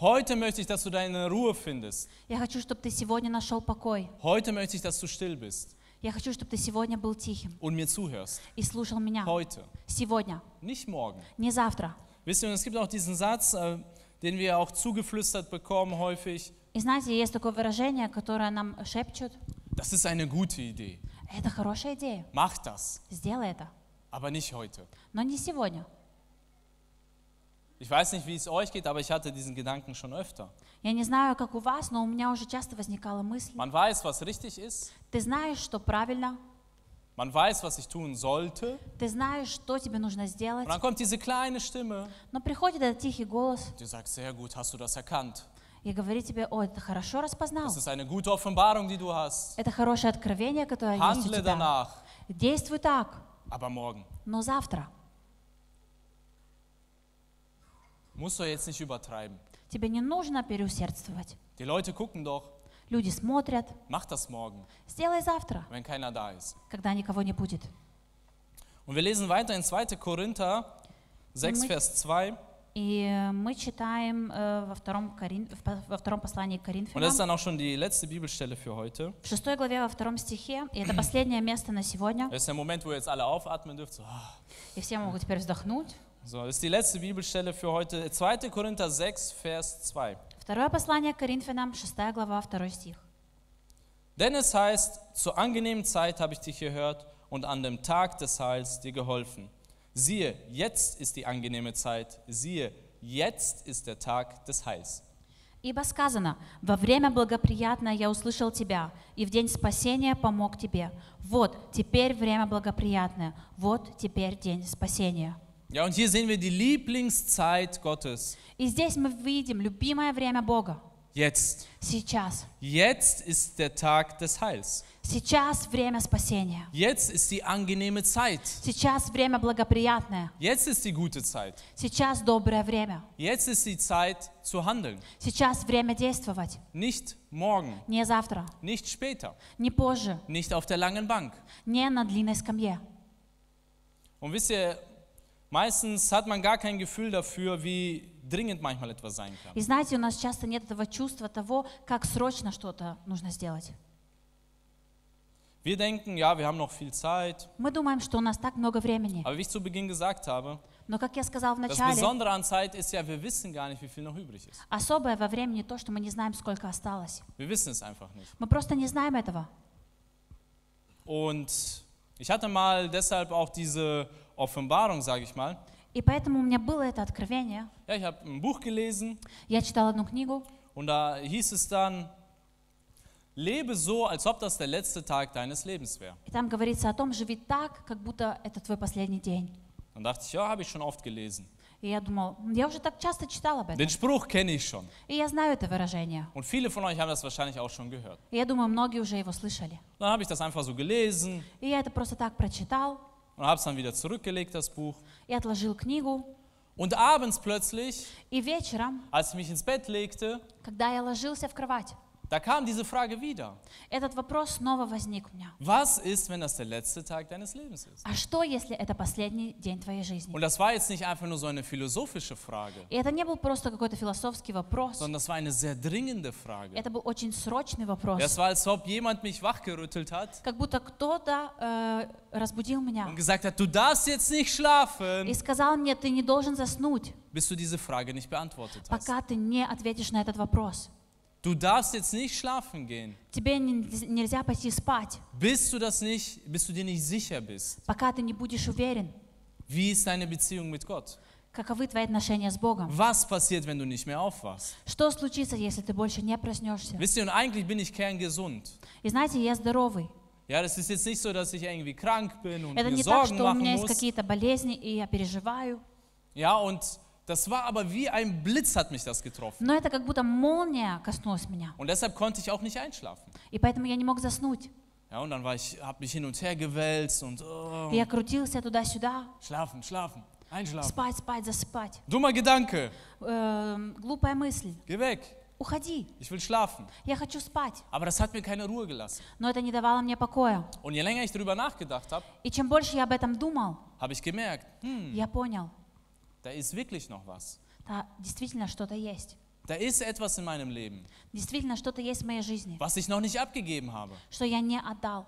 Heute möchte ich, dass du deine Ruhe findest. Я хочу, чтобы ты сегодня нашел покой. Heute möchte ich, dass du still bist Я хочу, чтобы ты сегодня был тихим und mir zuhörst. и слушал меня. Heute, Сегодня, nicht morgen. не завтра. Wisst ihr, und es gibt auch diesen Satz, äh, den wir auch zugeflüstert bekommen häufig. И знаете, есть такое выражение, которое нам шепчут. Das ist eine gute Idee. Это хорошая идея. Mach das, Сделай это. aber nicht heute. Но не сегодня. Ich weiß nicht, wie es euch geht, aber ich hatte diesen Gedanken schon öfter. Я не знаю, как у вас, но у меня уже часто возникала мысль. Man weiß, was richtig ist. Ты знаешь, что правильно, Man weiß, was ich tun sollte. ты знаешь, что тебе нужно сделать, Und dann kommt diese kleine Stimme, но приходит этот тихий голос die sagt, sehr gut, hast du das erkannt. и говорит тебе, ой, ты хорошо распознал. Das ist eine gute Offenbarung, die du hast. Это хорошее откровение, которое есть у Handle тебя. danach, Действуй так, aber morgen. но завтра. Musst du jetzt nicht übertreiben. Тебе не нужно переусердствовать. Die Leute gucken doch, Люди смотрят. mach das morgen, Сделай завтра, wenn keiner da ist. когда никого не будет. Und wir lesen weiter in 2. Korinther 6, Мы- Vers 2. И э, мы читаем э, во, втором Корин- во втором послании к Und das ist Коринфянам, dann auch schon die letzte Bibelstelle für heute. в шестой главе во втором стихе, и это последнее место на сегодня, Das ist der Moment, wo ihr jetzt alle aufatmen dürft. So, ah. и все могут теперь вздохнуть. so das ist die letzte Bibelstelle für heute. 2. Korinther 6, Vers 2. Второе послание к Коринфянам, шестая глава, второй стих. Denn es heißt, zur angenehmen Zeit habe ich dich gehört und an dem Tag des Heils dir geholfen. Siehe, jetzt ist die angenehme Zeit. Siehe, jetzt ist der Tag des Heils. Ибо сказано, во время благоприятное я услышал тебя, и в день спасения помог тебе. Вот, теперь время благоприятное, вот теперь день спасения. Ja, und hier sehen wir die Lieblingszeit Gottes. И здесь мы видим любимое время Бога. Jetzt. Сейчас. Jetzt ist der Tag des Heils. Сейчас время спасения. Jetzt ist die angenehme Zeit. Сейчас время благоприятное. Jetzt ist die gute Zeit. Сейчас доброе время. Jetzt ist die Zeit zu handeln. Сейчас время действовать. Nicht morgen, Не завтра, nicht später, не позже, nicht auf der langen Bank. не на длинной скамье. Und wisst ihr, meistens hat man gar kein Gefühl dafür, wie dringend manchmal etwas sein kann. И знаете, у нас часто нет этого чувства того, как срочно что-то нужно сделать. Wir denken, ja, wir haben noch viel Zeit. Мы думаем, что у нас так много времени. Aber wie ich zu Beginn gesagt habe, Но, как я сказал в das начале, Besondere an Zeit ist ja, wir wissen gar nicht, wie viel noch übrig ist. особое во времени то, что мы не знаем, сколько осталось. Wir wissen es einfach nicht. Мы просто не знаем этого. Und ich hatte mal deshalb auch diese Offenbarung, sage ich mal. И поэтому у меня было это откровение. Ja, ich habe ein Buch gelesen Я читала одну книгу, und da hieß es dann, lebe so, als ob das der letzte Tag deines Lebens wäre. и там говорится о том, живи так, как будто это твой последний день. Dann dachte ich, ja, habe ich schon oft gelesen. И я думал, «М, я уже так часто читала об этом. Den Spruch kenne ich schon. И я знаю это выражение. Und viele von euch haben das wahrscheinlich auch schon gehört. И я думаю, многие уже его слышали. Dann habe ich das einfach so gelesen И я это просто так прочитал und habe es dann wieder zurückgelegt, das Buch. и отложил книгу. Und abends plötzlich, И вечером, als ich mich ins Bett legte, когда я ложился в кровать, da kam diese Frage wieder. этот вопрос снова возник у меня. Was ist, wenn das der letzte Tag deines Lebens ist? А что, если это последний день твоей жизни? Und das war jetzt nicht einfach nur so eine philosophische Frage, И это не был просто какой-то философский вопрос. sondern das war eine sehr dringende Frage. Это был очень срочный вопрос. war, als ob jemand mich wachgerüttelt hat Как будто кто-то э, разбудил меня und gesagt hat, du darfst jetzt nicht schlafen, и сказал мне, ты не должен заснуть, bis du diese Frage nicht beantwortet hast. пока ты не ответишь на этот вопрос. Du darfst jetzt nicht schlafen gehen, Тебе не- нельзя пойти спать, bis du das nicht, bis du dir nicht sicher bist. пока ты не будешь уверен, Wie ist deine Beziehung mit Gott? каковы твои отношения с Богом. Was passiert, wenn du nicht mehr aufwachst? Что случится, если ты больше не проснешься? Wisst ihr, und eigentlich bin ich kerngesund. И знаете, я здоровый. Ja, das ist jetzt nicht so, dass ich irgendwie krank bin und Это mir не так, Sorgen что у меня есть какие-то болезни, и я переживаю. Ja, und das war aber wie ein Blitz hat mich das getroffen. Но это как будто молния коснулась меня. Und deshalb konnte ich auch nicht einschlafen. И поэтому я не мог заснуть. Ja, und dann war ich, habe mich hin und her gewälzt und oh, я крутился туда-сюда, schlafen, schlafen. Einschlafen. Спать, спать, засыпать. Dummer Gedanke. Эм, глупая мысль. Geh weg. Уходи. Ich will schlafen. Я хочу спать. Aber das hat mir keine Ruhe gelassen. Но это не давало мне покоя. Und je länger ich darüber nachgedacht habe, И чем больше я об этом думал, habe ich gemerkt, hm, я понял, da ist wirklich noch was. да, действительно что-то есть. Da ist etwas in meinem Leben, Действительно что-то есть в моей жизни, was ich noch nicht abgegeben habe. что я не отдал.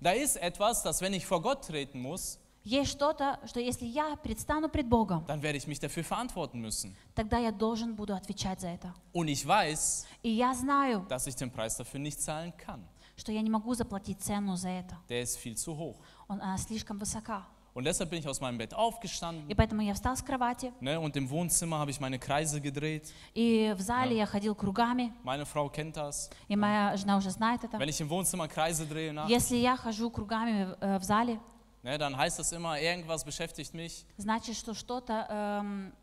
Da ist etwas, dass wenn ich vor Gott treten muss, Есть что-то, что если я предстану пред Богом, dann werde ich mich dafür verantworten müssen. тогда я должен буду отвечать за это. Und ich weiß, И я знаю, dass ich den Preis dafür nicht zahlen kann. что я не могу заплатить цену за это. Der ist viel zu hoch. Он, она слишком высока. Und deshalb bin ich aus meinem Bett aufgestanden. И поэтому я встал с кровати, Ne, und im Wohnzimmer habe ich meine Kreise gedreht. и в зале я ходил кругами, Meine Frau kennt das. и моя жена уже знает это. Wenn ich im Wohnzimmer Kreise drehe, nachts, Если я хожу кругами э, в зале, ne, dann heißt das immer, irgendwas beschäftigt mich. значит, что что-то эм,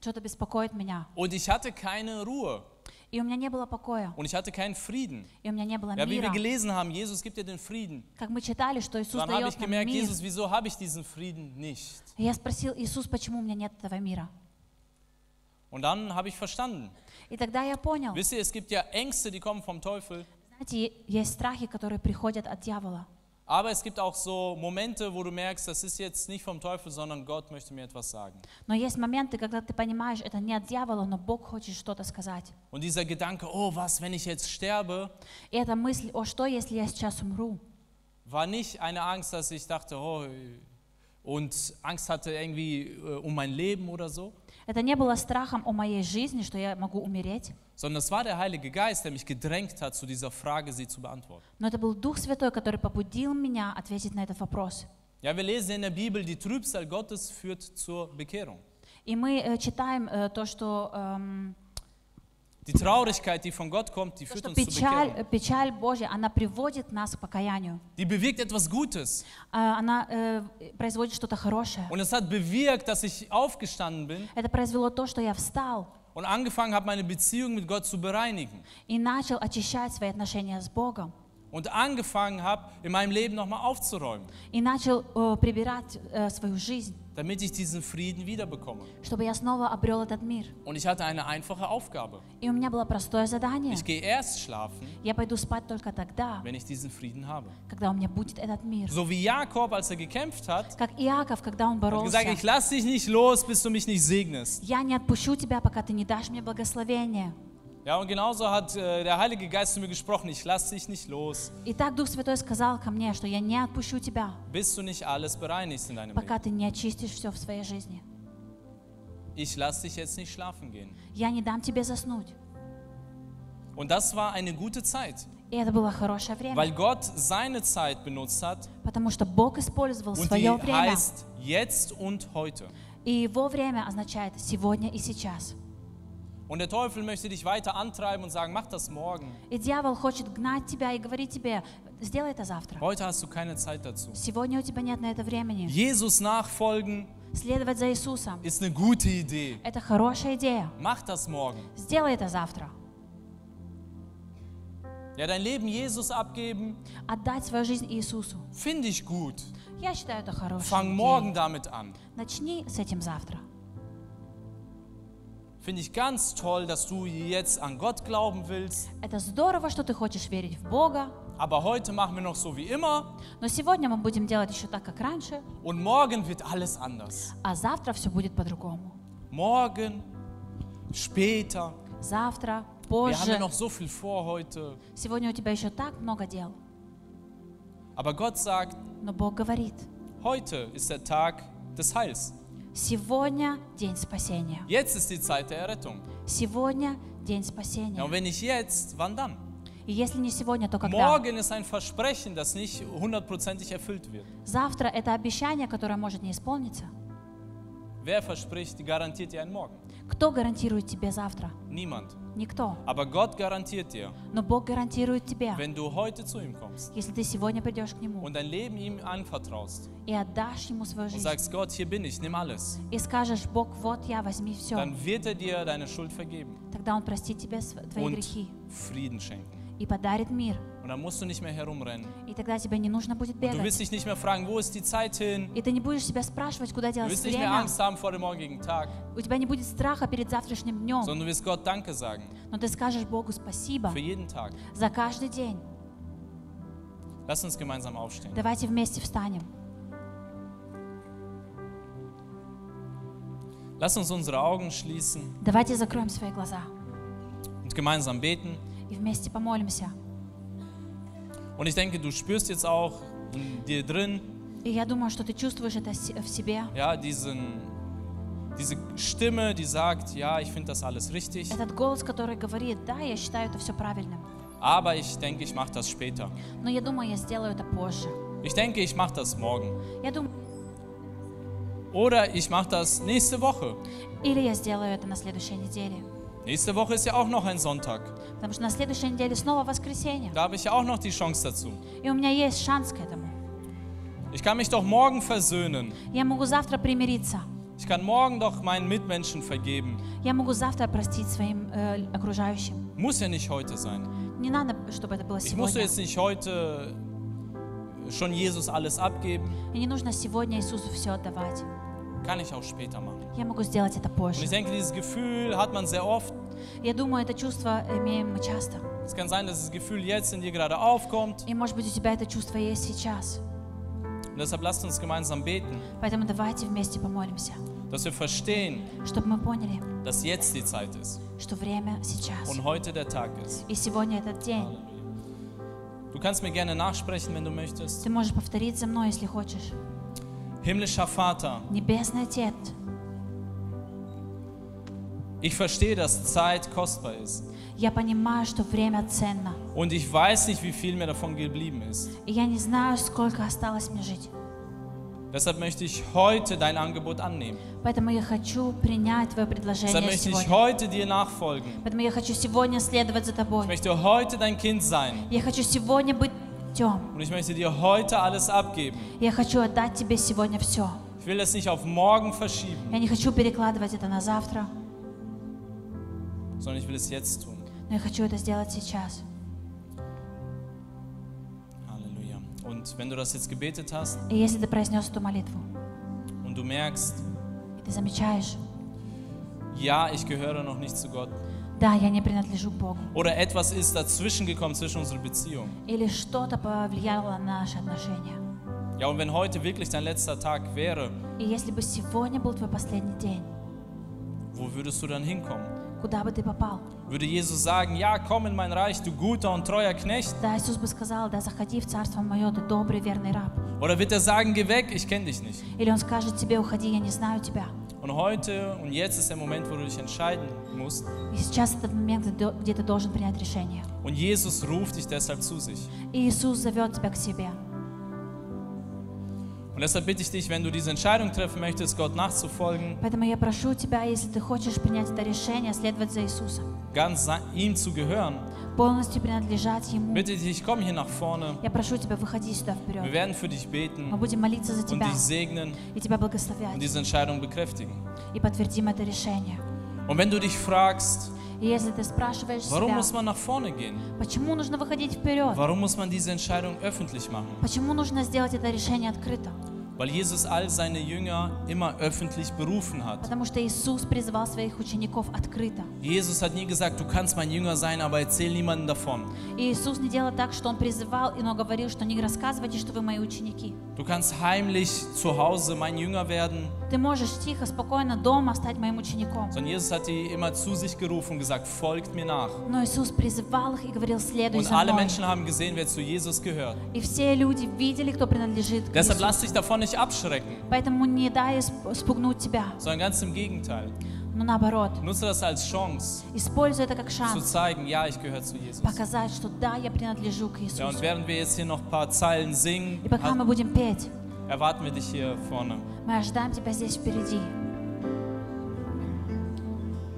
что-то беспокоит меня. Und ich hatte keine Ruhe. И у меня не было покоя, Und ich hatte keinen Frieden. и у меня не было Ja, wie wir мира. gelesen haben, Jesus gibt dir den Frieden. Как мы читали, что Иисус Dann habe ich gemerkt, мир. Jesus, wieso habe ich diesen Frieden nicht? Я спросил, Иисус, почему у меня нет этого мира? Und dann habe ich verstanden. И тогда я понял, Wisst ihr, es gibt ja Ängste, die kommen vom Teufel. знаете, есть страхи, которые приходят от дьявола. Aber es gibt auch so Momente, wo du merkst, das ist jetzt nicht vom Teufel, sondern Gott möchte mir etwas sagen. Но есть моменты, когда ты понимаешь, это не от дьявола, но Бог хочет что-то сказать. Und dieser Gedanke, oh, was, wenn ich jetzt sterbe, И эта мысль, о, что если я сейчас умру? war nicht eine Angst, dass ich dachte, oh, und Angst hatte irgendwie äh, um mein Leben oder so, Это не было страхом о моей жизни, что я могу умереть, sondern es war der Heilige Geist, der mich gedrängt hat, zu dieser Frage sie zu beantworten. но это был Дух Святой, который побудил меня ответить на этот вопрос. Ja, wir lesen in der Bibel, die Trübsal Gottes führt zur Bekehrung. И мы э, читаем э, то, что, эм, Die Traurigkeit, die von Gott kommt, die führt uns zur печаль, Bekehrung. э, печаль Божья, она приводит нас к покаянию. Die bewirkt etwas Gutes. А, Она э, производит что-то хорошее. Und es hat bewirkt, dass ich aufgestanden bin Это произвело то, что я встал und angefangen habe, meine Beziehung mit Gott zu bereinigen. и начал очищать свои отношения с Богом. Und angefangen habe, in meinem Leben nochmal aufzuräumen, И начал э, прибирать э, свою жизнь, damit ich diesen Frieden wiederbekomme. чтобы я снова обрел этот мир. Und ich hatte eine einfache Aufgabe. И у меня было простое задание. Ich gehe erst schlafen, Я пойду спать только тогда, wenn ich diesen Frieden habe. когда у меня будет этот мир. So wie Jakob, als er gekämpft hat, Как Иаков, когда он hat боролся. gesagt, ich lasse dich nicht los, bis du mich nicht segnest. Я не отпущу тебя, пока ты не дашь мне благословение. Ja, und genauso hat äh, der Heilige Geist zu mir gesprochen, ich lasse dich nicht los, И так Дух Святой сказал ко мне, что я не отпущу тебя, bis du nicht alles bereinigst in deinem пока Leben. ты не очистишь все в своей жизни. Ich lasse dich jetzt nicht schlafen gehen. Я не дам тебе заснуть. Und das war eine gute Zeit, И это было хорошее время, weil Gott seine Zeit benutzt hat потому что Бог использовал und die свое время. heißt jetzt und heute. И его время означает сегодня и сейчас. Und der Teufel möchte dich weiter antreiben und sagen, mach das morgen. И дьявол хочет гнать тебя и говорить тебе, сделай это завтра. Heute hast du keine Zeit dazu. Сегодня у тебя нет на это времени. Jesus nachfolgen Следовать за Иисусом ist eine gute Idee. – это хорошая идея. Mach das morgen. Сделай это завтра. Ja, dein Leben Jesus abgeben, Отдать свою жизнь Иисусу. finde ich gut. Я считаю это хорошей Fang идеей. morgen damit an. Начни с этим завтра. Finde ich ganz toll, dass du jetzt an Gott glauben willst. Это здорово, что ты хочешь верить в Бога, Aber heute machen wir noch so wie immer но сегодня мы будем делать еще так, как раньше, und morgen wird alles anders. а завтра все будет по-другому. Morgen, später. Завтра, Wir haben ja позже. noch so viel vor heute. Сегодня у тебя еще так много дел. Aber Gott sagt, Но Бог говорит, heute ist der Tag des Heils. Сегодня день спасения. Jetzt ist die Zeit der Errettung. Сегодня день Ja, спасения. und wenn nicht jetzt, wann dann? И если не сегодня, то когда? Morgen ist ein Versprechen, das nicht hundertprozentig erfüllt wird. Завтра это обещание, которое может не исполниться. Wer verspricht, garantiert dir einen Morgen? Кто гарантирует тебе завтра? Niemand. Никто. Aber Gott garantiert dir, Но Бог гарантирует тебе, wenn du heute zu ihm kommst если ты сегодня придешь к Нему und dein Leben ihm anvertraust и отдашь Ему свою und жизнь, sagst, Gott, hier bin ich, nimm alles, и скажешь, Бог, вот я, возьми все, dann wird er dir deine Schuld vergeben тогда Он простит тебе св- твои und грехи Frieden schenken. и подарит мир. Und dann musst du nicht mehr herumrennen. И тогда тебе не нужно будет Du бегать. wirst dich nicht mehr fragen, wo ist die Zeit hin? И ты не будешь себя спрашивать, куда Du делось wirst nicht mehr время. Angst haben vor dem morgigen Tag, У тебя не будет страха перед завтрашним днем. sondern du wirst Gott Danke sagen Но ты скажешь Богу спасибо für jeden Tag. за каждый день. Lass uns gemeinsam aufstehen. Давайте вместе встанем. Lass uns unsere Augen schließen Давайте закроем свои глаза und gemeinsam beten. и вместе помолимся. Und ich denke, du spürst jetzt auch in dir drin, И я думаю, что ты чувствуешь это с- в себе. ja, diesen, diese Stimme, die sagt, ja, ich finde das alles richtig, Этот голос, который говорит, да, я считаю это все правильным. aber ich denke, ich mache das später. Но я думаю, я сделаю это позже. Ich denke, ich mache das morgen. Я думаю, Oder ich mache das nächste Woche. или я сделаю это на следующей неделе. Nächste Woche ist ja auch noch ein Sonntag. Потому что на следующей неделе снова воскресенье. Da habe ich ja auch noch die Chance dazu. И у меня есть шанс к этому. Ich kann mich doch morgen versöhnen. Я могу завтра примириться. Ich kann morgen doch meinen Mitmenschen vergeben. Я могу завтра простить своим э, окружающим. Muss ja nicht heute sein. Не надо, чтобы это было Ich muss сегодня. jetzt nicht heute schon Jesus alles abgeben. И не нужно сегодня Иисусу все отдавать. Kann ich auch später machen. Я могу сделать это Und позже. ich denke, dieses Gefühl hat man sehr oft. Я думаю, это чувство имеем мы часто. Es kann sein, dass das Gefühl jetzt in dir gerade aufkommt. И может быть у тебя это чувство есть сейчас. Und deshalb lasst uns gemeinsam beten, Поэтому давайте вместе помолимся, dass wir verstehen, чтобы мы поняли, dass jetzt die Zeit ist что время сейчас. und heute der Tag ist. И сегодня этот день. Du kannst mir gerne nachsprechen, wenn du möchtest. Ты можешь повторить за мной, если хочешь. Himmlischer Vater, Небесный Отец, ich verstehe, dass Zeit kostbar ist. я понимаю, что время ценно. Und ich weiß nicht, wie viel mir davon geblieben ist. И я не знаю, сколько осталось мне жить. Deshalb möchte ich heute dein Angebot annehmen. Поэтому я хочу принять Твое Deshalb предложение möchte ich сегодня. heute dir nachfolgen. Поэтому я хочу сегодня следовать за Ich Тобой. möchte heute dein Kind sein. Я хочу сегодня быть Тем. Und ich möchte dir heute alles abgeben. Я хочу отдать Тебе сегодня все. Ich will das nicht auf morgen verschieben, Я не хочу перекладывать это на завтра, sondern ich will es jetzt tun. но я хочу это сделать сейчас. Halleluja. Und wenn du das jetzt gebetet hast И если ты произнес эту молитву, und du merkst, и ты замечаешь, ja, ich gehöre noch nicht zu Gott, Да, я не принадлежу Богу, oder etwas ist dazwischen gekommen zwischen unserer Beziehung. или что-то повлияло на наши отношения. Ja, und wenn heute wirklich dein letzter Tag wäre, И если бы сегодня был твой последний день, wo würdest du dann hinkommen? куда бы ты попал? Würde Jesus sagen, ja, komm in mein Reich, du guter und treuer Knecht? Да, Иисус бы сказал, да, заходи в Царство Мое, ты добрый, верный раб. Oder wird er sagen, geh weg, ich kenne dich nicht? Или Он скажет тебе, уходи, я не знаю тебя. Und heute und jetzt ist der Moment, wo du dich entscheiden musst. И сейчас этот момент, где ты- где ты должен принять решение. Und Jesus ruft dich deshalb zu sich. И Иисус зовет тебя к себе. Und deshalb bitte ich dich, wenn du diese Entscheidung treffen möchtest, Gott nachzufolgen, Поэтому я прошу тебя, если ты хочешь принять это решение, следовать за Иисусом, ganz sa- ihm zu gehören, Полностью принадлежать Ему, bitte dich, komm hier nach vorne. я прошу тебя, выходи сюда Wir вперед. werden für dich Мы beten будем молиться за und тебя dich segnen и тебя und благословлять. diese Entscheidung bekräftigen. И подтвердим это решение. Und wenn du dich fragst, И если ты спрашиваешь warum себя, muss man nach vorne gehen? почему нужно выходить вперед? Warum muss man diese Entscheidung öffentlich machen? Почему нужно сделать это решение открыто? Weil Jesus all seine Jünger immer öffentlich berufen hat. Потому что Иисус призывал своих учеников открыто. Jesus hat nie gesagt, du kannst mein Jünger sein, aber erzähl niemandem davon. И Иисус не делал так, что Он призывал, но говорил, что не рассказывайте, что вы мои ученики. Du kannst heimlich zu Hause mein Jünger werden. Ты можешь тихо, спокойно дома стать моим учеником. Sondern Jesus hat die immer zu sich gerufen und gesagt, folgt mir nach. Но Иисус призывал их и говорил, следуй Und за alle мной. Menschen haben gesehen, wer zu Jesus gehört. И все люди видели, кто принадлежит к Deshalb Иисусу. lass dich davon nicht abschrecken, Поэтому не дай спугнуть тебя, sondern ganz im Gegenteil. но наоборот, Nutze das als Chance, используй это как zu шанс zeigen, ja, ich gehöre zu Jesus. показать, что да, я принадлежу к Ja, und Иисусу. während wir jetzt hier noch ein paar Zeilen singen, И пока мы будем петь, erwarten wir dich hier vorne. мы ожидаем тебя здесь впереди.